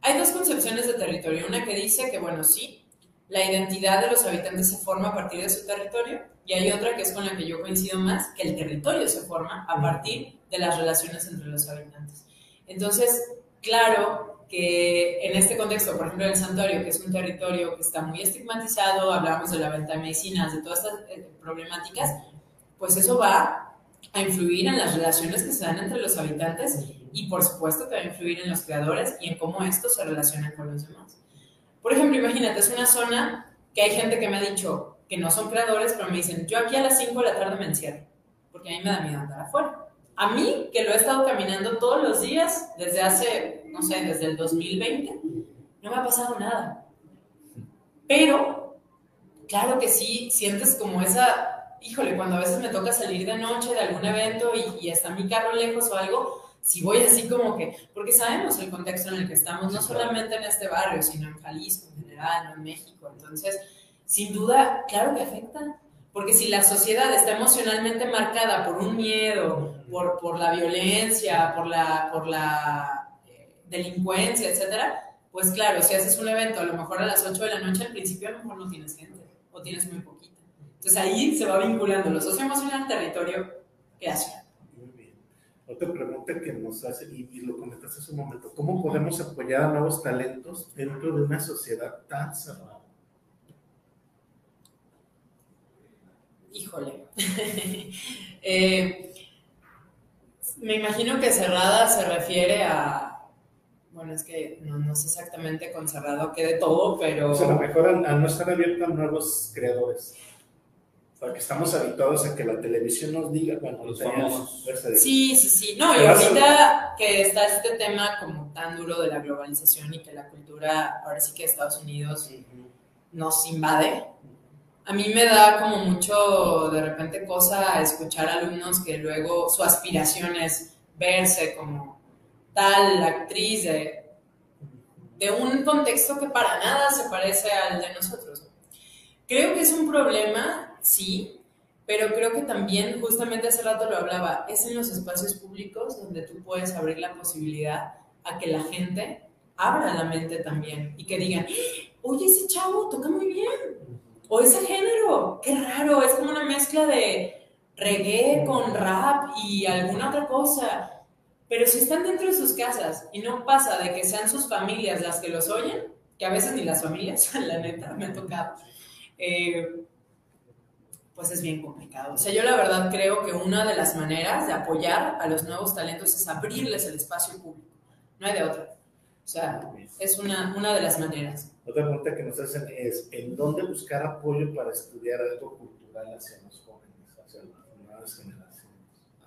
Hay dos concepciones de territorio, una que dice que, bueno, sí, la identidad de los habitantes se forma a partir de su territorio, y hay otra que es con la que yo coincido más, que el territorio se forma a partir de las relaciones entre los habitantes. Entonces, claro que en este contexto, por ejemplo, el santuario, que es un territorio que está muy estigmatizado, hablamos de la venta de medicinas, de todas estas eh, problemáticas, pues eso va a influir en las relaciones que se dan entre los habitantes y por supuesto que va a influir en los creadores y en cómo estos se relacionan con los demás. Por ejemplo, imagínate, es una zona que hay gente que me ha dicho que no son creadores, pero me dicen, yo aquí a las 5 de la tarde me encierro, porque a mí me da miedo andar afuera. A mí, que lo he estado caminando todos los días desde hace, no sé, desde el 2020, no me ha pasado nada. Pero, claro que sí, sientes como esa, híjole, cuando a veces me toca salir de noche de algún evento y, y está mi carro lejos o algo, si voy así como que, porque sabemos el contexto en el que estamos, no solamente en este barrio, sino en Jalisco en general, no en México. Entonces, sin duda, claro que afecta. Porque si la sociedad está emocionalmente marcada por un miedo, por, por la violencia, por la, por la eh, delincuencia, etcétera, pues claro, si haces un evento a lo mejor a las 8 de la noche, al principio a lo mejor no tienes gente o tienes muy poquita. Entonces ahí se va vinculando lo socioemocional, territorio, creación.
Muy bien. Otra pregunta que nos hace, y, y lo comentaste hace un momento, ¿cómo podemos apoyar a nuevos talentos dentro de una sociedad tan cerrada?
Híjole. Eh, me imagino que cerrada se refiere a. Bueno, es que no, no sé exactamente con cerrado qué de todo, pero.
O sea, a lo mejor a, a no estar abierta a nuevos creadores. O sea, que estamos habituados a que la televisión nos diga, bueno,
Los
teníamos
famosos.
Sí, sí, sí. No, y ahorita que está este tema como tan duro de la globalización y que la cultura, ahora sí que Estados Unidos
Ujú.
nos invade, a mí me da como mucho de repente cosa escuchar alumnos que luego su aspiración es verse como tal actriz de, de un contexto que para nada se parece al de nosotros. Creo que es un problema, sí, pero creo que también, justamente hace rato lo hablaba, es en los espacios públicos donde tú puedes abrir la posibilidad a que la gente abra la mente también y que digan, oye, ese chavo toca muy bien, o ese género, qué raro, es como una mezcla de reggae con rap y alguna otra cosa. Pero si están dentro de sus casas y no pasa de que sean sus familias las que los oyen, que a veces ni las familias, la neta, me ha tocado, eh, pues es bien complicado. O sea, yo la verdad creo que una de las maneras de apoyar a los nuevos talentos es abrirles el espacio público. No hay de otra. O sea, es una, una de las maneras.
Otra pregunta que nos hacen es, ¿en dónde buscar apoyo para estudiar algo cultural hacia los jóvenes, hacia las nuevas generaciones?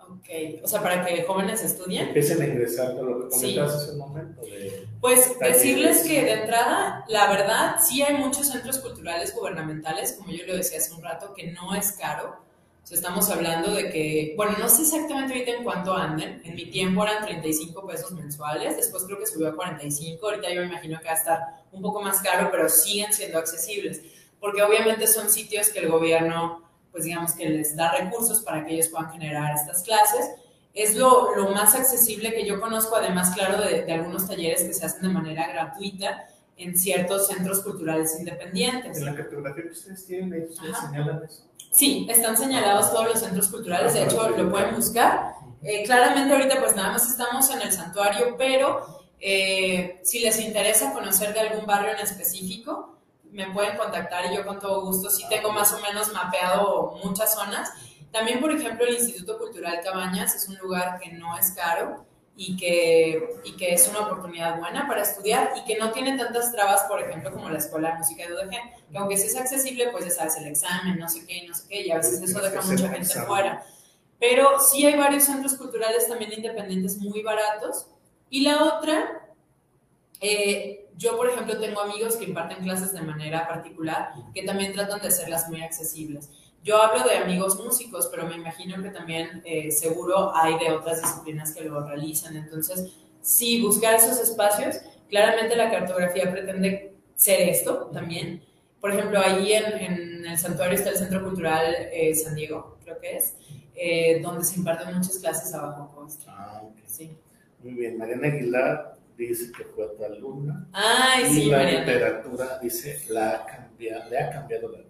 Ok, o sea, para que jóvenes estudien.
Empiecen a ingresar con lo que
Sí.
comentabas hace un momento. De,
Pues decirles que de entrada, la verdad, sí hay muchos centros culturales gubernamentales, como yo lo decía hace un rato, que no es caro. O sea, estamos hablando de que, bueno, no sé exactamente ahorita en cuánto anden. En mi tiempo eran 35 pesos mensuales, después creo que subió a 45. Ahorita yo me imagino que va a estar un poco más caro, pero siguen siendo accesibles. Porque obviamente son sitios que el gobierno, pues digamos que les da recursos para que ellos puedan generar estas clases. Es lo, lo más accesible que yo conozco, además, claro, de, de algunos talleres que se hacen de manera gratuita en ciertos centros culturales independientes.
En la cartografía que ustedes tienen, ustedes
Ajá.
señalan eso.
Sí, están señalados todos los centros culturales, de hecho lo pueden buscar. Eh, claramente ahorita pues nada más estamos en el santuario, pero eh, si les interesa conocer de algún barrio en específico, me pueden contactar y yo con todo gusto, sí tengo más o menos mapeado muchas zonas. También, por ejemplo, el Instituto Cultural Cabañas es un lugar que no es caro y que, y que es una oportunidad buena para estudiar y que no tiene tantas trabas, por ejemplo, como la Escuela de Música de UDG, que aunque sí es accesible, pues ya sabes, el examen, no sé qué, no sé qué, y a veces eso deja mucha gente fuera. Pero sí hay varios centros culturales también independientes muy baratos. Y la otra, eh, yo por ejemplo tengo amigos que imparten clases de manera particular que también tratan de hacerlas muy accesibles. Yo hablo de amigos músicos, pero me imagino que también eh, seguro hay de otras disciplinas que lo realizan. Entonces, sí, buscar esos espacios. Claramente la cartografía pretende ser esto también. Por ejemplo, ahí en, en el santuario está el Centro Cultural eh, San Diego, creo que es, eh, donde se imparten muchas clases a bajo costo.
Ah, ok.
Sí.
Muy bien, Mariana Aguilar dice que fue tu alumna.
Ay,
y
sí,
la
Mariana.
literatura dice, la ha cambiado, le ha cambiado la vida.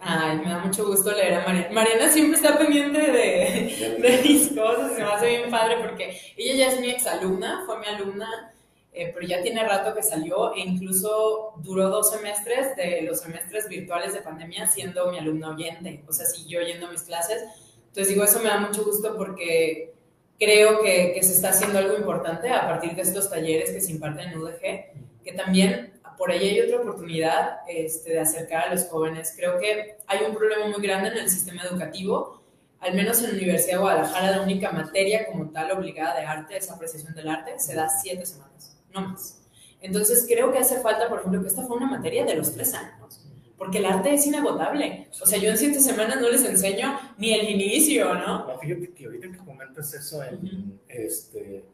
Ay, me da mucho gusto leer a Mariana. Mariana siempre está pendiente de, de mis cosas, se me hace bien padre porque ella ya es mi exalumna, fue mi alumna, eh, pero ya tiene rato que salió e incluso duró dos semestres de los semestres virtuales de pandemia siendo mi alumna oyente, o sea, siguió oyendo mis clases. Entonces digo, eso me da mucho gusto porque creo que, que se está haciendo algo importante a partir de estos talleres que se imparten en UDG, que también por ahí hay otra oportunidad este, de acercar a los jóvenes. Creo que hay un problema muy grande en el sistema educativo, al menos en la Universidad de Guadalajara, la única materia como tal obligada de arte, esa apreciación del arte, se da siete semanas, no más. Entonces creo que hace falta, por ejemplo, que esta fue una materia de los tres años, porque el arte es inagotable. O sea, yo en siete semanas no les enseño ni el inicio, ¿no?
No, fíjate que ahorita que comentas eso, en,
Ujú.
este,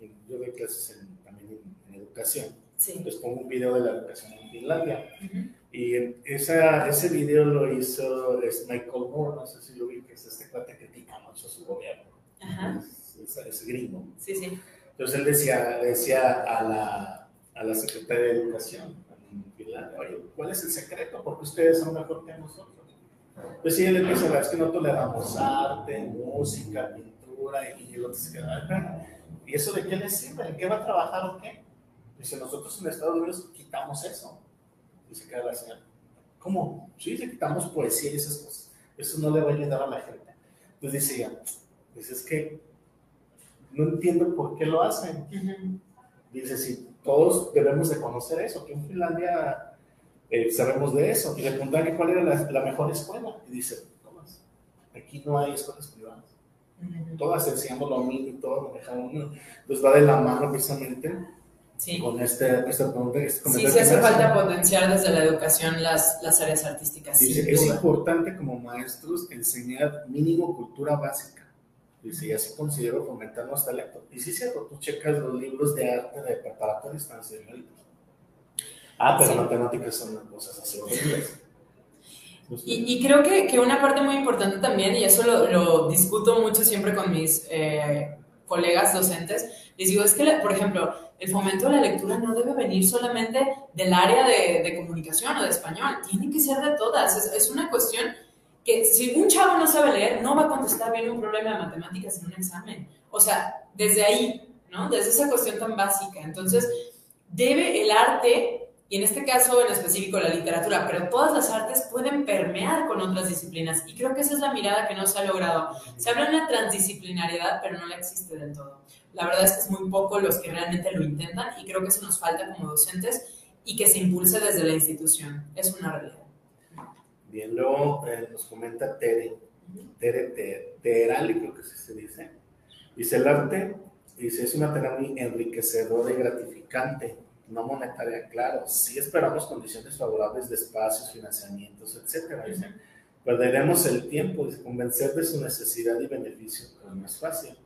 en- yo doy clases en- también en, en educación.
Sí.
Les pongo un video de la educación en Finlandia.
Ujú.
Y en esa, ese video lo hizo es Michael Moore, no sé si lo vi, que es este cuate que critica mucho su gobierno.
Ajá.
Es, es- es gringo.
Sí, sí.
Entonces él decía, decía a, la, a la secretaria de Educación oye, ¿cuál es el secreto? Porque ustedes son mejor que nosotros. Pues sí, él empieza a ver, es que no toleramos arte, música, pintura, y el otro se queda, "Ay, pero, ¿y eso de qué les sirve? ¿En qué va a trabajar o qué? Dice, nosotros en Estados Unidos quitamos eso. Y se queda la señora, ¿cómo? Sí, le quitamos poesía y esas cosas. Eso no le va a ayudar a la gente. Entonces dice ella, dice, es que no entiendo por qué lo hacen. Dice, sí, todos debemos de conocer eso, que en Finlandia eh, sabemos de eso. Y le preguntan cuál era la, la mejor escuela. Y dice, Tomás, aquí no hay escuelas privadas. Todas enseñamos lo mismo y todos manejamos uno. Entonces va de la mano precisamente
Sí.
con este, esta pregunta. Este
Sí, sí hace falta potenciar desde la educación las, las áreas artísticas.
Dice, es importante como maestros enseñar mínimo cultura básica. Dice, y así considero fomentar los talentos. Y sí, es cierto, tú checas los libros de arte de preparatoria están señoritos. Ah, pero
Sí.
matemáticas son cosas así horribles.
Y, y creo que, que una parte muy importante también, y eso lo, lo discuto mucho siempre con mis eh, colegas docentes, les digo, es que, la- por ejemplo, el fomento de la lectura no debe venir solamente del área de, de comunicación o de español, tiene que ser de todas. Es, es una cuestión que si un chavo no sabe leer, no va a contestar bien un problema de matemáticas en un examen. O sea, desde ahí, ¿no? Desde esa cuestión tan básica. Entonces, debe el arte, y en este caso en específico la literatura, pero todas las artes pueden permear con otras disciplinas. Y creo que esa es la mirada que no se ha logrado. Se habla de una transdisciplinariedad, pero no la existe del todo. La verdad es que es muy poco los que realmente lo intentan y creo que eso nos falta como docentes y que se impulse desde la institución. Es una realidad.
Bien, luego eh, nos comenta Tere, Tere Te- Terali, creo que así se dice. Dice, el arte, dice, es una muy enriquecedora y gratificante, no monetaria, claro. Sí esperamos condiciones favorables de espacios, financiamientos, etcétera. Dice, perderemos el tiempo, dice, convencer de su necesidad y beneficio, pero no es fácil.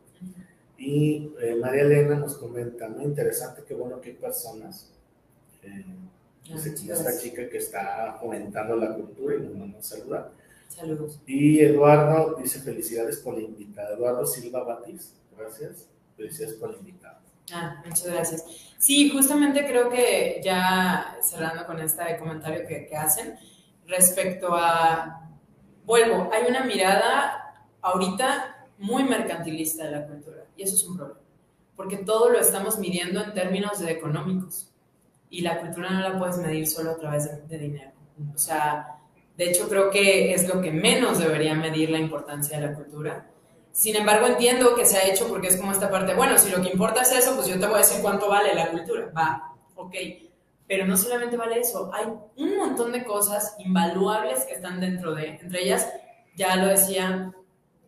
Y eh, María Elena nos comenta, muy interesante, qué bueno que hay personas, eh, dice, como esta chica que está fomentando la cultura y nos manda un saludo.
Saludos.
Y Eduardo dice felicidades por la invitada. Eduardo Silva Batiz, gracias. Felicidades por la invitada.
Ah, muchas gracias. Sí, justamente creo que ya cerrando con este comentario que, que hacen, respecto a, vuelvo, hay una mirada ahorita muy mercantilista de la cultura y eso es un problema, porque todo lo estamos midiendo en términos de económicos y la cultura no la puedes medir solo a través de, de dinero. O sea, de hecho creo que es lo que menos debería medir la importancia de la cultura sin embargo, entiendo que se ha hecho porque es como esta parte, bueno, si lo que importa es eso, pues yo te voy a decir cuánto vale la cultura. Va, ok. Pero no solamente vale eso, hay un montón de cosas invaluables que están dentro de, entre ellas, ya lo decía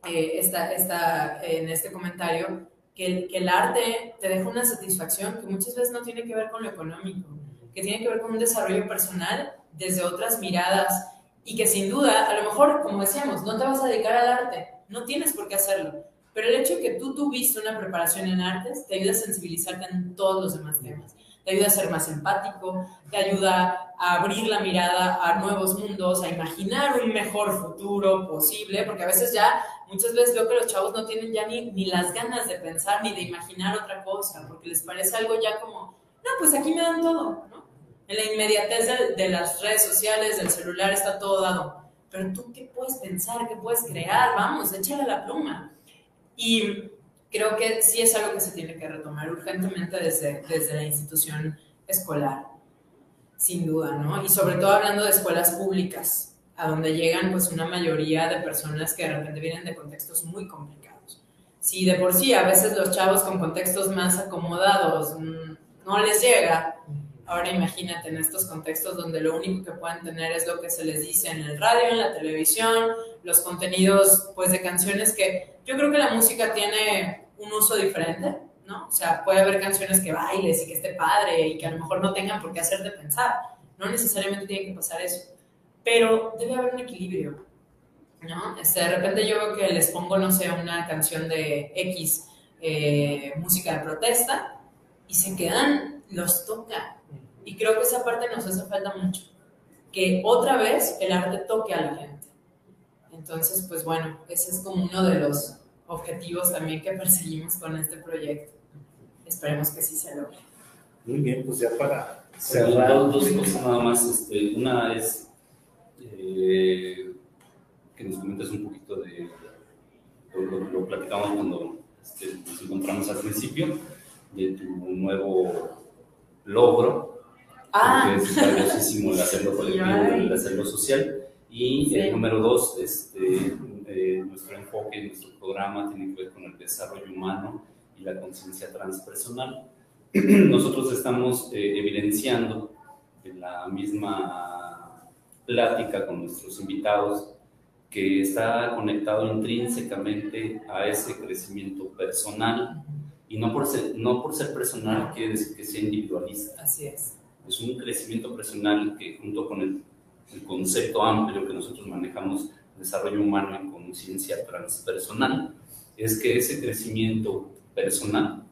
eh, esta, esta, en este comentario, que el, arte te deja una satisfacción que muchas veces no tiene que ver con lo económico, que tiene que ver con un desarrollo personal desde otras miradas y que sin duda, a lo mejor, como decíamos, no te vas a dedicar al arte, no tienes por qué hacerlo. Pero el hecho de que tú tuviste una preparación en artes te ayuda a sensibilizarte en todos los demás temas. Te ayuda a ser más empático, te ayuda a abrir la mirada a nuevos mundos, a imaginar un mejor futuro posible, porque a veces ya, muchas veces veo que los chavos no tienen ya ni, las ganas de pensar ni de imaginar otra cosa, porque les parece algo ya como, no, pues aquí me dan todo, ¿no? En la inmediatez de, de las redes sociales, del celular, está todo dado pero tú qué puedes pensar, qué puedes crear, vamos, échale la pluma. Y creo que sí es algo que se tiene que retomar urgentemente desde, desde la institución escolar, sin duda, ¿no? Y sobre todo hablando de escuelas públicas, a donde llegan pues una mayoría de personas que de repente vienen de contextos muy complicados. Si de por sí a veces los chavos con contextos más acomodados mm, no les llega, Ahora imagínate en estos contextos donde lo único que pueden tener es lo que se les dice en el radio, en la televisión, los contenidos pues de canciones que yo creo que la música tiene un uso diferente, ¿no? O sea, puede haber canciones que bailes y que esté padre y que a lo mejor no tengan por qué hacerte pensar. No necesariamente tiene que pasar eso. Pero debe haber un equilibrio, ¿no? Este, de repente yo veo que les pongo, no sé, una canción de X, eh, música de protesta, y se quedan, los toca, y creo que esa parte nos hace falta mucho, que otra vez el arte toque a la gente. Entonces, pues bueno, ese es como uno de los objetivos también que perseguimos con este proyecto. Esperemos que sí se logre.
Muy bien, pues ya para
cerrar. Dos, dos cosas nada más. Este, una es eh, que nos comentes un poquito de. Lo, lo, platicamos cuando este, nos encontramos al principio, de tu nuevo logro
Ah.
porque es valiosísimo el hacerlo colectivo, el hacerlo social. Y el número dos, este, eh, nuestro enfoque, nuestro programa tiene que ver con el desarrollo humano y la conciencia transpersonal. Nosotros estamos eh, evidenciando en la misma plática con nuestros invitados que está conectado intrínsecamente a ese crecimiento personal y no por ser, no por ser personal quiere decir que sea individualista.
Así es
es un crecimiento personal que junto con el, el concepto amplio que nosotros manejamos, desarrollo humano y conciencia transpersonal, es que ese crecimiento personal,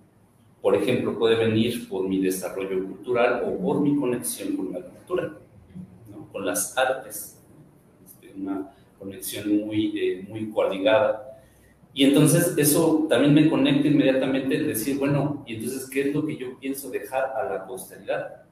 por ejemplo, puede venir por mi desarrollo cultural o por mi conexión con la cultura, ¿no? con las artes, este, una conexión muy, eh, muy coadigada. Y entonces eso también me conecta inmediatamente en decir, bueno, y entonces, ¿qué es lo que yo pienso dejar a la posteridad?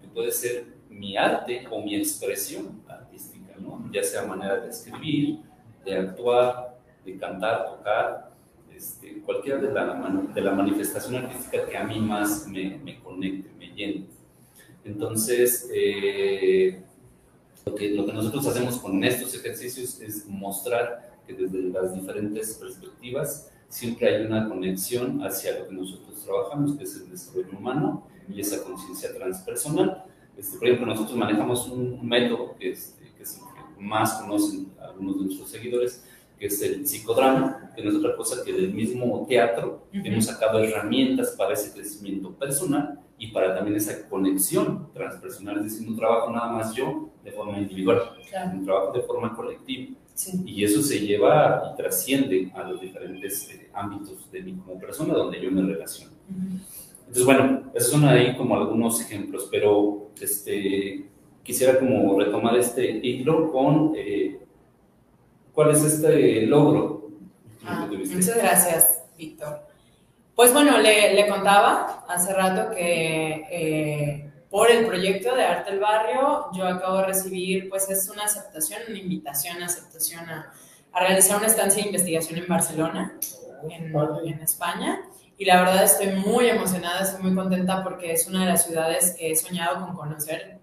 que puede ser mi arte o mi expresión artística, ¿no? ya sea manera de escribir, de actuar, de cantar, tocar, este, cualquiera de la, de la manifestación artística que a mí más me, me conecte, me llene. Entonces, eh, lo, que, lo que nosotros hacemos con estos ejercicios es mostrar que desde las diferentes perspectivas siempre hay una conexión hacia lo que nosotros trabajamos, que es el desarrollo humano, y esa conciencia transpersonal. Este, por ejemplo, nosotros manejamos un método que, este, que es el que más conocen algunos de nuestros seguidores, que es el psicodrama, que no es otra cosa que del mismo teatro hemos sacado herramientas para ese crecimiento personal y para también esa conexión transpersonal, es decir, no trabajo nada más yo de forma individual, claro. un trabajo de forma colectiva. Sí. Y eso se lleva y trasciende a los diferentes eh, ámbitos de mí como persona donde yo me relaciono. Uh -huh. Entonces, bueno, esos son ahí como algunos ejemplos, pero este, quisiera como retomar este hilo con eh, cuál es este logro.
Ah, muchas gracias, Víctor. Pues bueno, le, le contaba hace rato que eh, por el proyecto de Arte del Barrio yo acabo de recibir, pues es una aceptación, una invitación, aceptación a, a realizar una estancia de investigación en Barcelona, en, en España. Y la verdad estoy muy emocionada, estoy muy contenta porque es una de las ciudades que he soñado con conocer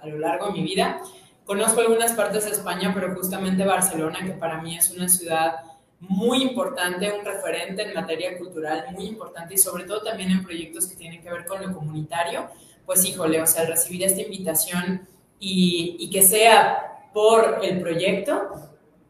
a lo largo de mi vida. Conozco algunas partes de España, pero justamente Barcelona, que para mí es una ciudad muy importante, un referente en materia cultural muy importante y sobre todo también en proyectos que tienen que ver con lo comunitario, pues híjole, o sea, recibir esta invitación y, y que sea por el proyecto,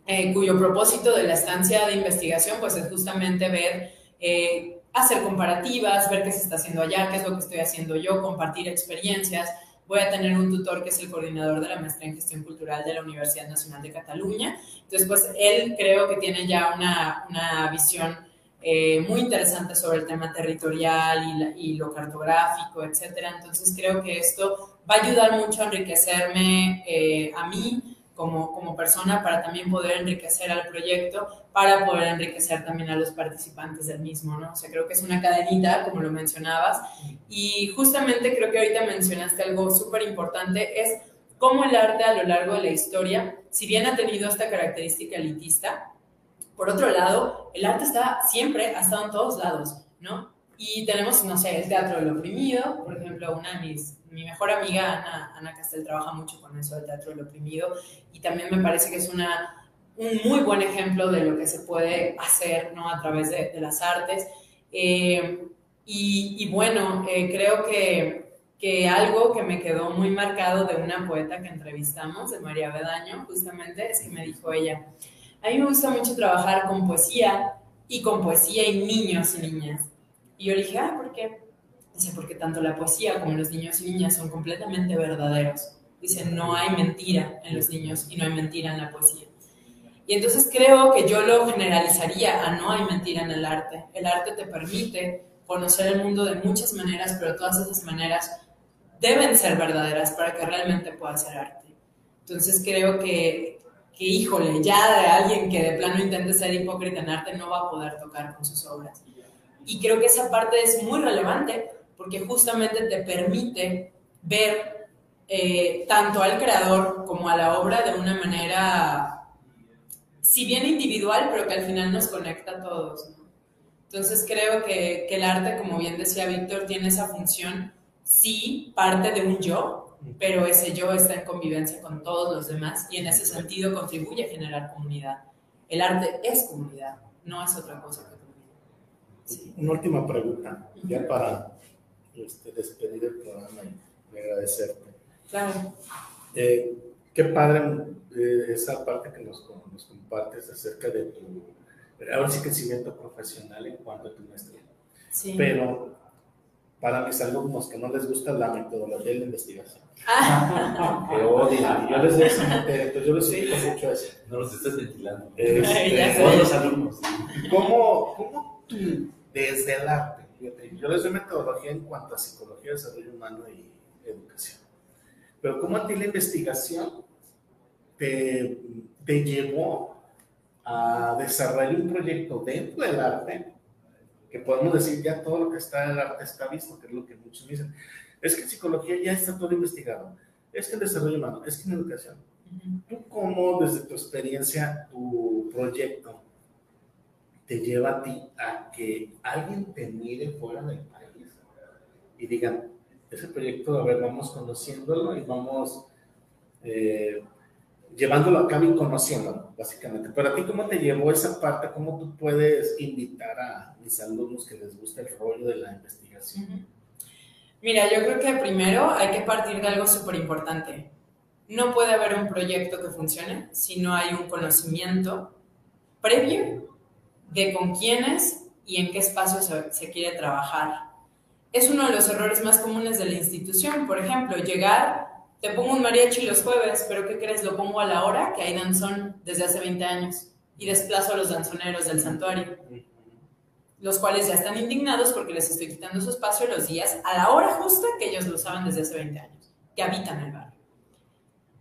eh, cuyo propósito de la estancia de investigación pues es justamente ver, eh, hacer comparativas, ver qué se está haciendo allá, qué es lo que estoy haciendo yo, compartir experiencias, voy a tener un tutor que es el coordinador de la maestría en gestión cultural de la Universidad Nacional de Cataluña. Entonces, pues él creo que tiene ya una, una visión eh, muy interesante sobre el tema territorial y, la, y, lo cartográfico, etcétera. Entonces, creo que esto va a ayudar mucho a enriquecerme eh, a mí como, como persona para también poder enriquecer al proyecto, para poder enriquecer también a los participantes del mismo, ¿no? O sea, creo que es una cadenita, como lo mencionabas, y justamente creo que ahorita mencionaste algo súper importante, es cómo el arte a lo largo de la historia, si bien ha tenido esta característica elitista, por otro lado, el arte está siempre, ha estado en todos lados, ¿no? Y tenemos, no sé, el teatro del oprimido, por ejemplo, una de mis, mi mejor amiga, Ana, Ana Castel, trabaja mucho con eso del teatro del oprimido, y también me parece que es una, un muy buen ejemplo de lo que se puede hacer, ¿no? A través de, las artes. Eh, y, bueno, eh, creo que, que algo que me quedó muy marcado de una poeta que entrevistamos, de María Bedaño, justamente, es que me dijo ella, a mí me gusta mucho trabajar con poesía y con poesía y niños y niñas. Y yo dije, ah, ¿por qué? Dice, porque tanto la poesía como los niños y niñas son completamente verdaderos. Dice, no hay mentira en los niños y no hay mentira en la poesía. Y entonces creo que yo lo generalizaría a no hay mentira en el arte. El arte te permite conocer el mundo de muchas maneras, pero todas esas maneras deben ser verdaderas para que realmente pueda ser arte. Entonces creo que que híjole, ya de alguien que de plano intente ser hipócrita en arte no va a poder tocar con sus obras. Y creo que esa parte es muy relevante porque justamente te permite ver eh, tanto al creador como a la obra de una manera, si bien individual, pero que al final nos conecta a todos. ¿no? Entonces creo que, que el arte, como bien decía Víctor, tiene esa función, sí, parte de un yo, pero ese yo está en convivencia con todos los demás y en ese sentido contribuye a generar comunidad. El arte es comunidad, no es otra cosa que comunidad.
Sí. Una última pregunta, ya para este, despedir el programa y agradecerte.
Claro.
Eh, qué padre eh, esa parte que nos, nos, compartes acerca de tu, ahora sí, crecimiento profesional en cuanto a tu maestría.
Sí.
Pero para mis alumnos que no les gusta la metodología de la investigación.
Ah.
que odian. Yo les decía, entonces yo les explico mucho eso.
No los estás ventilando.
Este,
Todos los alumnos.
¿Cómo, ¿Cómo tú, desde el arte, yo les doy metodología en cuanto a psicología, desarrollo humano y educación, pero cómo a ti la investigación te, te llevó a desarrollar un proyecto dentro del arte que podemos decir ya todo lo que está en el arte está visto, que es lo que muchos dicen. Es que en psicología ya está todo investigado, es que en desarrollo humano, es que en educación. ¿Tú cómo, desde tu experiencia, tu proyecto te lleva a ti a que alguien te mire fuera del país y digan, ese proyecto, a ver, vamos conociéndolo y vamos eh, llevándolo a cabo y conociéndolo, básicamente. Pero a ti, ¿cómo te llevó esa parte? ¿Cómo tú puedes invitar a mis alumnos que les gusta el rollo de la investigación?
Mira, yo creo que primero hay que partir de algo súper importante. No puede haber un proyecto que funcione si no hay un conocimiento previo de con quiénes y en qué espacio se, quiere trabajar. Es uno de los errores más comunes de la institución. Por ejemplo, llegar te pongo un mariachi los jueves, pero ¿qué crees? Lo pongo a la hora que hay danzón desde hace 20 años y desplazo a los danzoneros del santuario, los cuales ya están indignados porque les estoy quitando su espacio los días a la hora justa que ellos lo usaban desde hace 20 años, que habitan el barrio.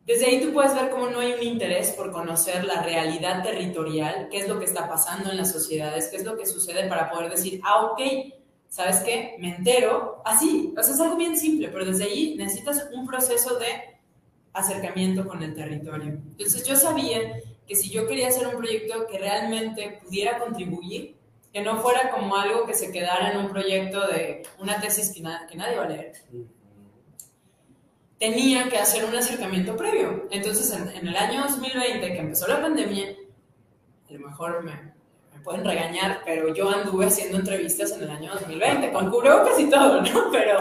Desde ahí tú puedes ver cómo no hay un interés por conocer la realidad territorial, qué es lo que está pasando en las sociedades, qué es lo que sucede para poder decir, ah, ok, ¿sabes qué? Me entero, así, o sea, es algo bien simple, pero desde ahí necesitas un proceso de acercamiento con el territorio. Entonces yo sabía que si yo quería hacer un proyecto que realmente pudiera contribuir, que no fuera como algo que se quedara en un proyecto de una tesis que, na- que nadie va a leer, tenía que hacer un acercamiento previo. Entonces, en, en el año 2020, que empezó la pandemia, a lo mejor me, me pueden regañar, pero yo anduve haciendo entrevistas en el año 2020, con cubrebocas y todo, ¿no? Pero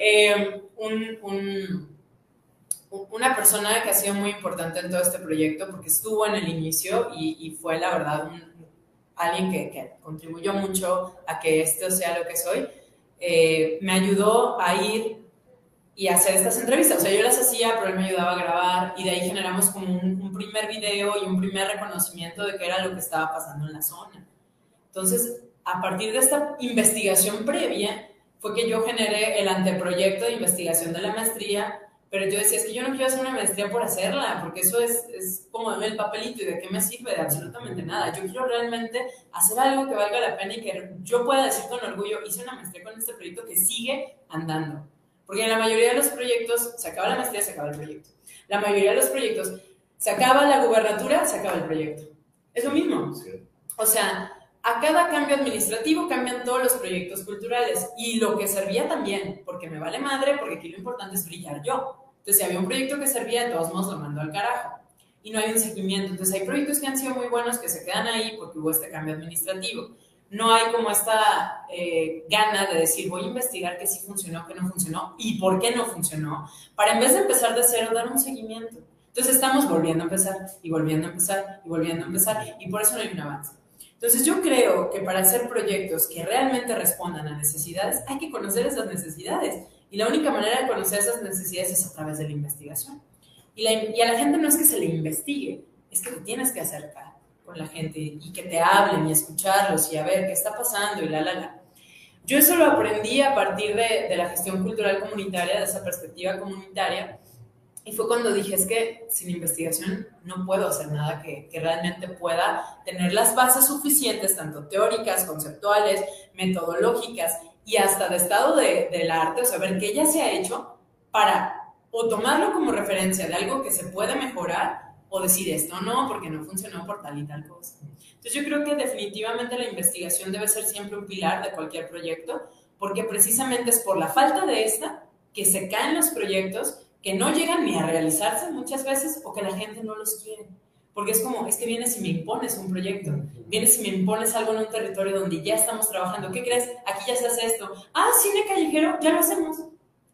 eh, un, un- una persona que ha sido muy importante en todo este proyecto, porque estuvo en el inicio y, y fue, la verdad, un- alguien que, que contribuyó mucho a que esto sea lo que soy, eh, me ayudó a ir y hacer estas entrevistas. O sea, yo las hacía, pero él me ayudaba a grabar y de ahí generamos como un, un primer video y un primer reconocimiento de qué era lo que estaba pasando en la zona. Entonces, a partir de esta investigación previa, fue que yo generé el anteproyecto de investigación de la maestría, pero yo decía, es que yo no quiero hacer una maestría por hacerla, porque eso es, es como el papelito y de qué me sirve, de absolutamente nada. Yo quiero realmente hacer algo que valga la pena y que yo pueda decir con orgullo, hice una maestría con este proyecto que sigue andando. Porque en la mayoría de los proyectos se acaba la maestría, se acaba el proyecto. La mayoría de los proyectos se acaba la gubernatura, se acaba el proyecto. Es lo mismo. O sea, a cada cambio administrativo cambian todos los proyectos culturales y lo que servía también, porque me vale madre, porque aquí lo importante es brillar yo. Entonces, si había un proyecto que servía, de todos modos lo mando al carajo. Y no hay un seguimiento. Entonces, hay proyectos que han sido muy buenos que se quedan ahí porque hubo este cambio administrativo. No hay como esta eh, gana de decir, voy a investigar qué sí funcionó, qué no funcionó y por qué no funcionó, para en vez de empezar de cero, dar un seguimiento. Entonces, estamos volviendo a empezar y volviendo a empezar y volviendo a empezar y por eso no hay un avance. Entonces yo creo que para hacer proyectos que realmente respondan a necesidades, hay que conocer esas necesidades. Y la única manera de conocer esas necesidades es a través de la investigación. Y, la- y a la gente no es que se le investigue, es que te tienes que acercar con la gente y que te hablen y escucharlos y a ver qué está pasando y la, la, la. Yo eso lo aprendí a partir de, de la gestión cultural comunitaria, de esa perspectiva comunitaria, y fue cuando dije, es que sin investigación no puedo hacer nada que, que realmente pueda tener las bases suficientes, tanto teóricas, conceptuales, metodológicas y hasta de estado de- del arte, o sea, ver qué ya se ha hecho para o tomarlo como referencia de algo que se puede mejorar o decir esto no, porque no funcionó por tal y tal cosa. Entonces yo creo que definitivamente la investigación debe ser siempre un pilar de cualquier proyecto, porque precisamente es por la falta de esta que se caen los proyectos que no llegan ni a realizarse muchas veces o que la gente no los quiere. Porque es como, es que vienes y me impones un proyecto, vienes y me impones algo en un territorio donde ya estamos trabajando. ¿Qué crees? Aquí ya se hace esto. Ah, cine callejero, ya lo hacemos.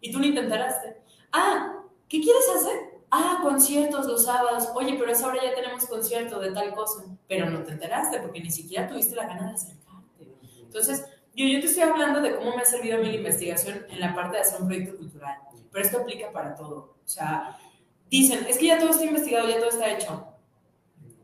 Y tú ni te enteraste. Ah, ¿qué quieres hacer? Ah, conciertos los sábados. Oye, pero a esa hora ya tenemos concierto de tal cosa. Pero no te enteraste porque ni siquiera tuviste la gana de acercarte. Entonces, yo, yo te estoy hablando de cómo me ha servido a mí la investigación en la parte de hacer un proyecto cultural. Pero esto aplica para todo. O sea, dicen, es que ya todo está investigado, ya todo está hecho.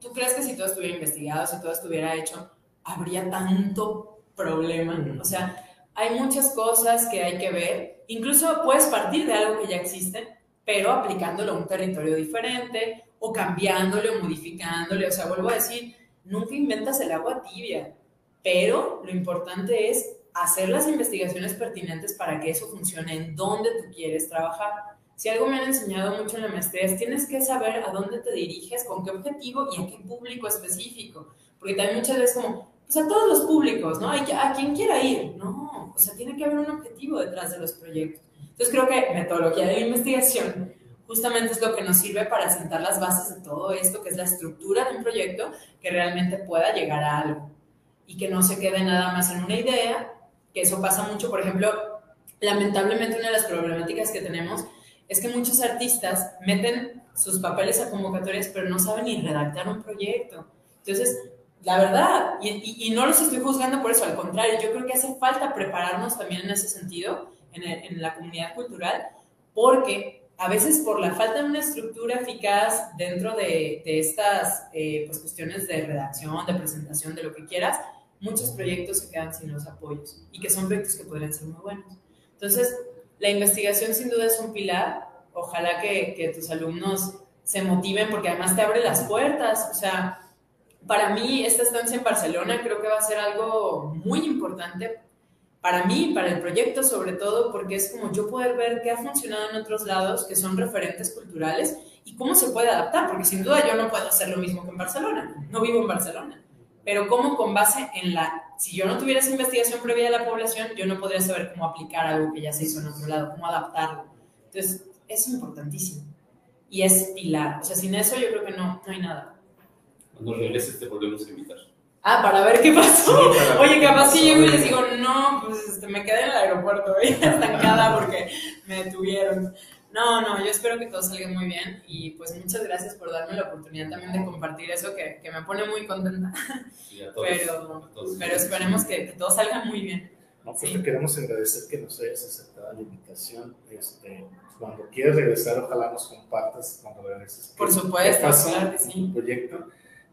¿Tú crees que si todo estuviera investigado, si todo estuviera hecho, habría tanto problema? O sea, hay muchas cosas que hay que ver. Incluso puedes partir de algo que ya existe, pero aplicándolo a un territorio diferente o cambiándole o modificándole. O sea, vuelvo a decir, nunca inventas el agua tibia, pero lo importante es hacer las investigaciones pertinentes para que eso funcione en donde tú quieres trabajar. Si algo me han enseñado mucho en la maestría es tienes que saber a dónde te diriges, con qué objetivo y a qué público específico. Porque también muchas veces como, pues a todos los públicos, ¿no? Que- A quien quiera ir, no. O sea, tiene que haber un objetivo detrás de los proyectos. Entonces creo que metodología de investigación justamente es lo que nos sirve para sentar las bases de todo esto, que es la estructura de un proyecto que realmente pueda llegar a algo y que no se quede nada más en una idea, que eso pasa mucho, por ejemplo, lamentablemente una de las problemáticas que tenemos es que muchos artistas meten sus papeles a convocatorias, pero no saben ni redactar un proyecto. Entonces, la verdad, y- y no los estoy juzgando por eso, al contrario, yo creo que hace falta prepararnos también en ese sentido, en, el- en la comunidad cultural, porque a veces por la falta de una estructura eficaz dentro de, de estas eh, pues, cuestiones de redacción, de presentación, de lo que quieras, muchos proyectos se quedan sin los apoyos y que son proyectos que podrían ser muy buenos. Entonces, la investigación sin duda es un pilar. Ojalá que, que tus alumnos se motiven porque además te abre las puertas. O sea, para mí esta estancia en Barcelona creo que va a ser algo muy importante para mí, para el proyecto sobre todo, porque es como yo poder ver qué ha funcionado en otros lados, que son referentes culturales, y cómo se puede adaptar, porque sin duda yo no puedo hacer lo mismo que en Barcelona, no vivo en Barcelona, pero cómo con base en la, si yo no tuviera esa investigación previa de la población, yo no podría saber cómo aplicar algo que ya se hizo en otro lado, cómo adaptarlo. Entonces, es importantísimo y es pilar, o sea, sin eso yo creo que no, no hay nada.
Cuando regreses te volvemos a invitar.
Ah, para ver qué pasó.
Sí,
Oye,
qué
capaz si
pasó.
llego y les digo, no, pues este, me quedé en el aeropuerto, ¿eh? estancada porque me detuvieron. No, no, yo espero que todo salga muy bien y pues muchas gracias por darme la oportunidad también de compartir eso que, que me pone muy contenta,
Y a todos,
pero,
a todos.
pero esperemos que, que todo salga muy bien.
No, pues
Sí.
te queremos agradecer que nos hayas aceptado la invitación. Este, cuando quieras regresar, ojalá nos compartas cuando regreses.
Por supuesto, claro que sí.
tu proyecto.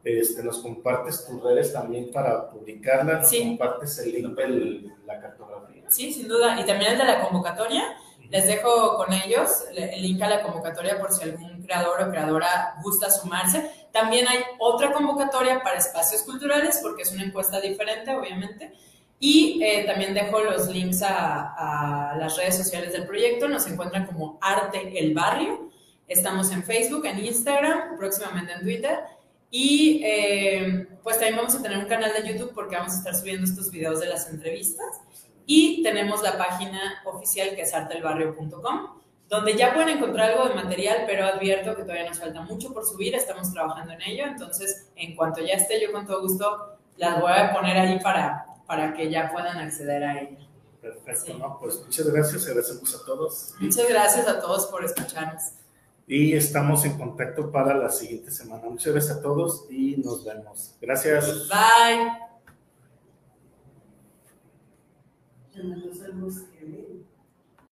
Este, nos compartes tus redes también para publicarla. Nos
Sí.
compartes el link de la cartografía.
Sí, sin duda. Y también el de la convocatoria. Les dejo con ellos el link a la convocatoria por si algún creador o creadora gusta sumarse. También hay otra convocatoria para espacios culturales, porque es una encuesta diferente, obviamente. Y eh, también dejo los links a, a las redes sociales del proyecto. Nos encuentran como Arte el Barrio. Estamos en Facebook, en Instagram, próximamente en Twitter. Y eh, pues también vamos a tener un canal de YouTube porque vamos a estar subiendo estos videos de las entrevistas. Y tenemos la página oficial que es artelbarrio.com, donde ya pueden encontrar algo de material, pero advierto que todavía nos falta mucho por subir, estamos trabajando en ello, entonces en cuanto ya esté, yo con todo gusto las voy a poner ahí para, para que ya puedan acceder a ella.
Perfecto,
Sí.
¿no? Pues muchas gracias, agradecemos a todos.
Muchas gracias a todos por escucharnos.
Y estamos en contacto para la siguiente semana. Muchas gracias a todos y nos vemos. Gracias.
Bye.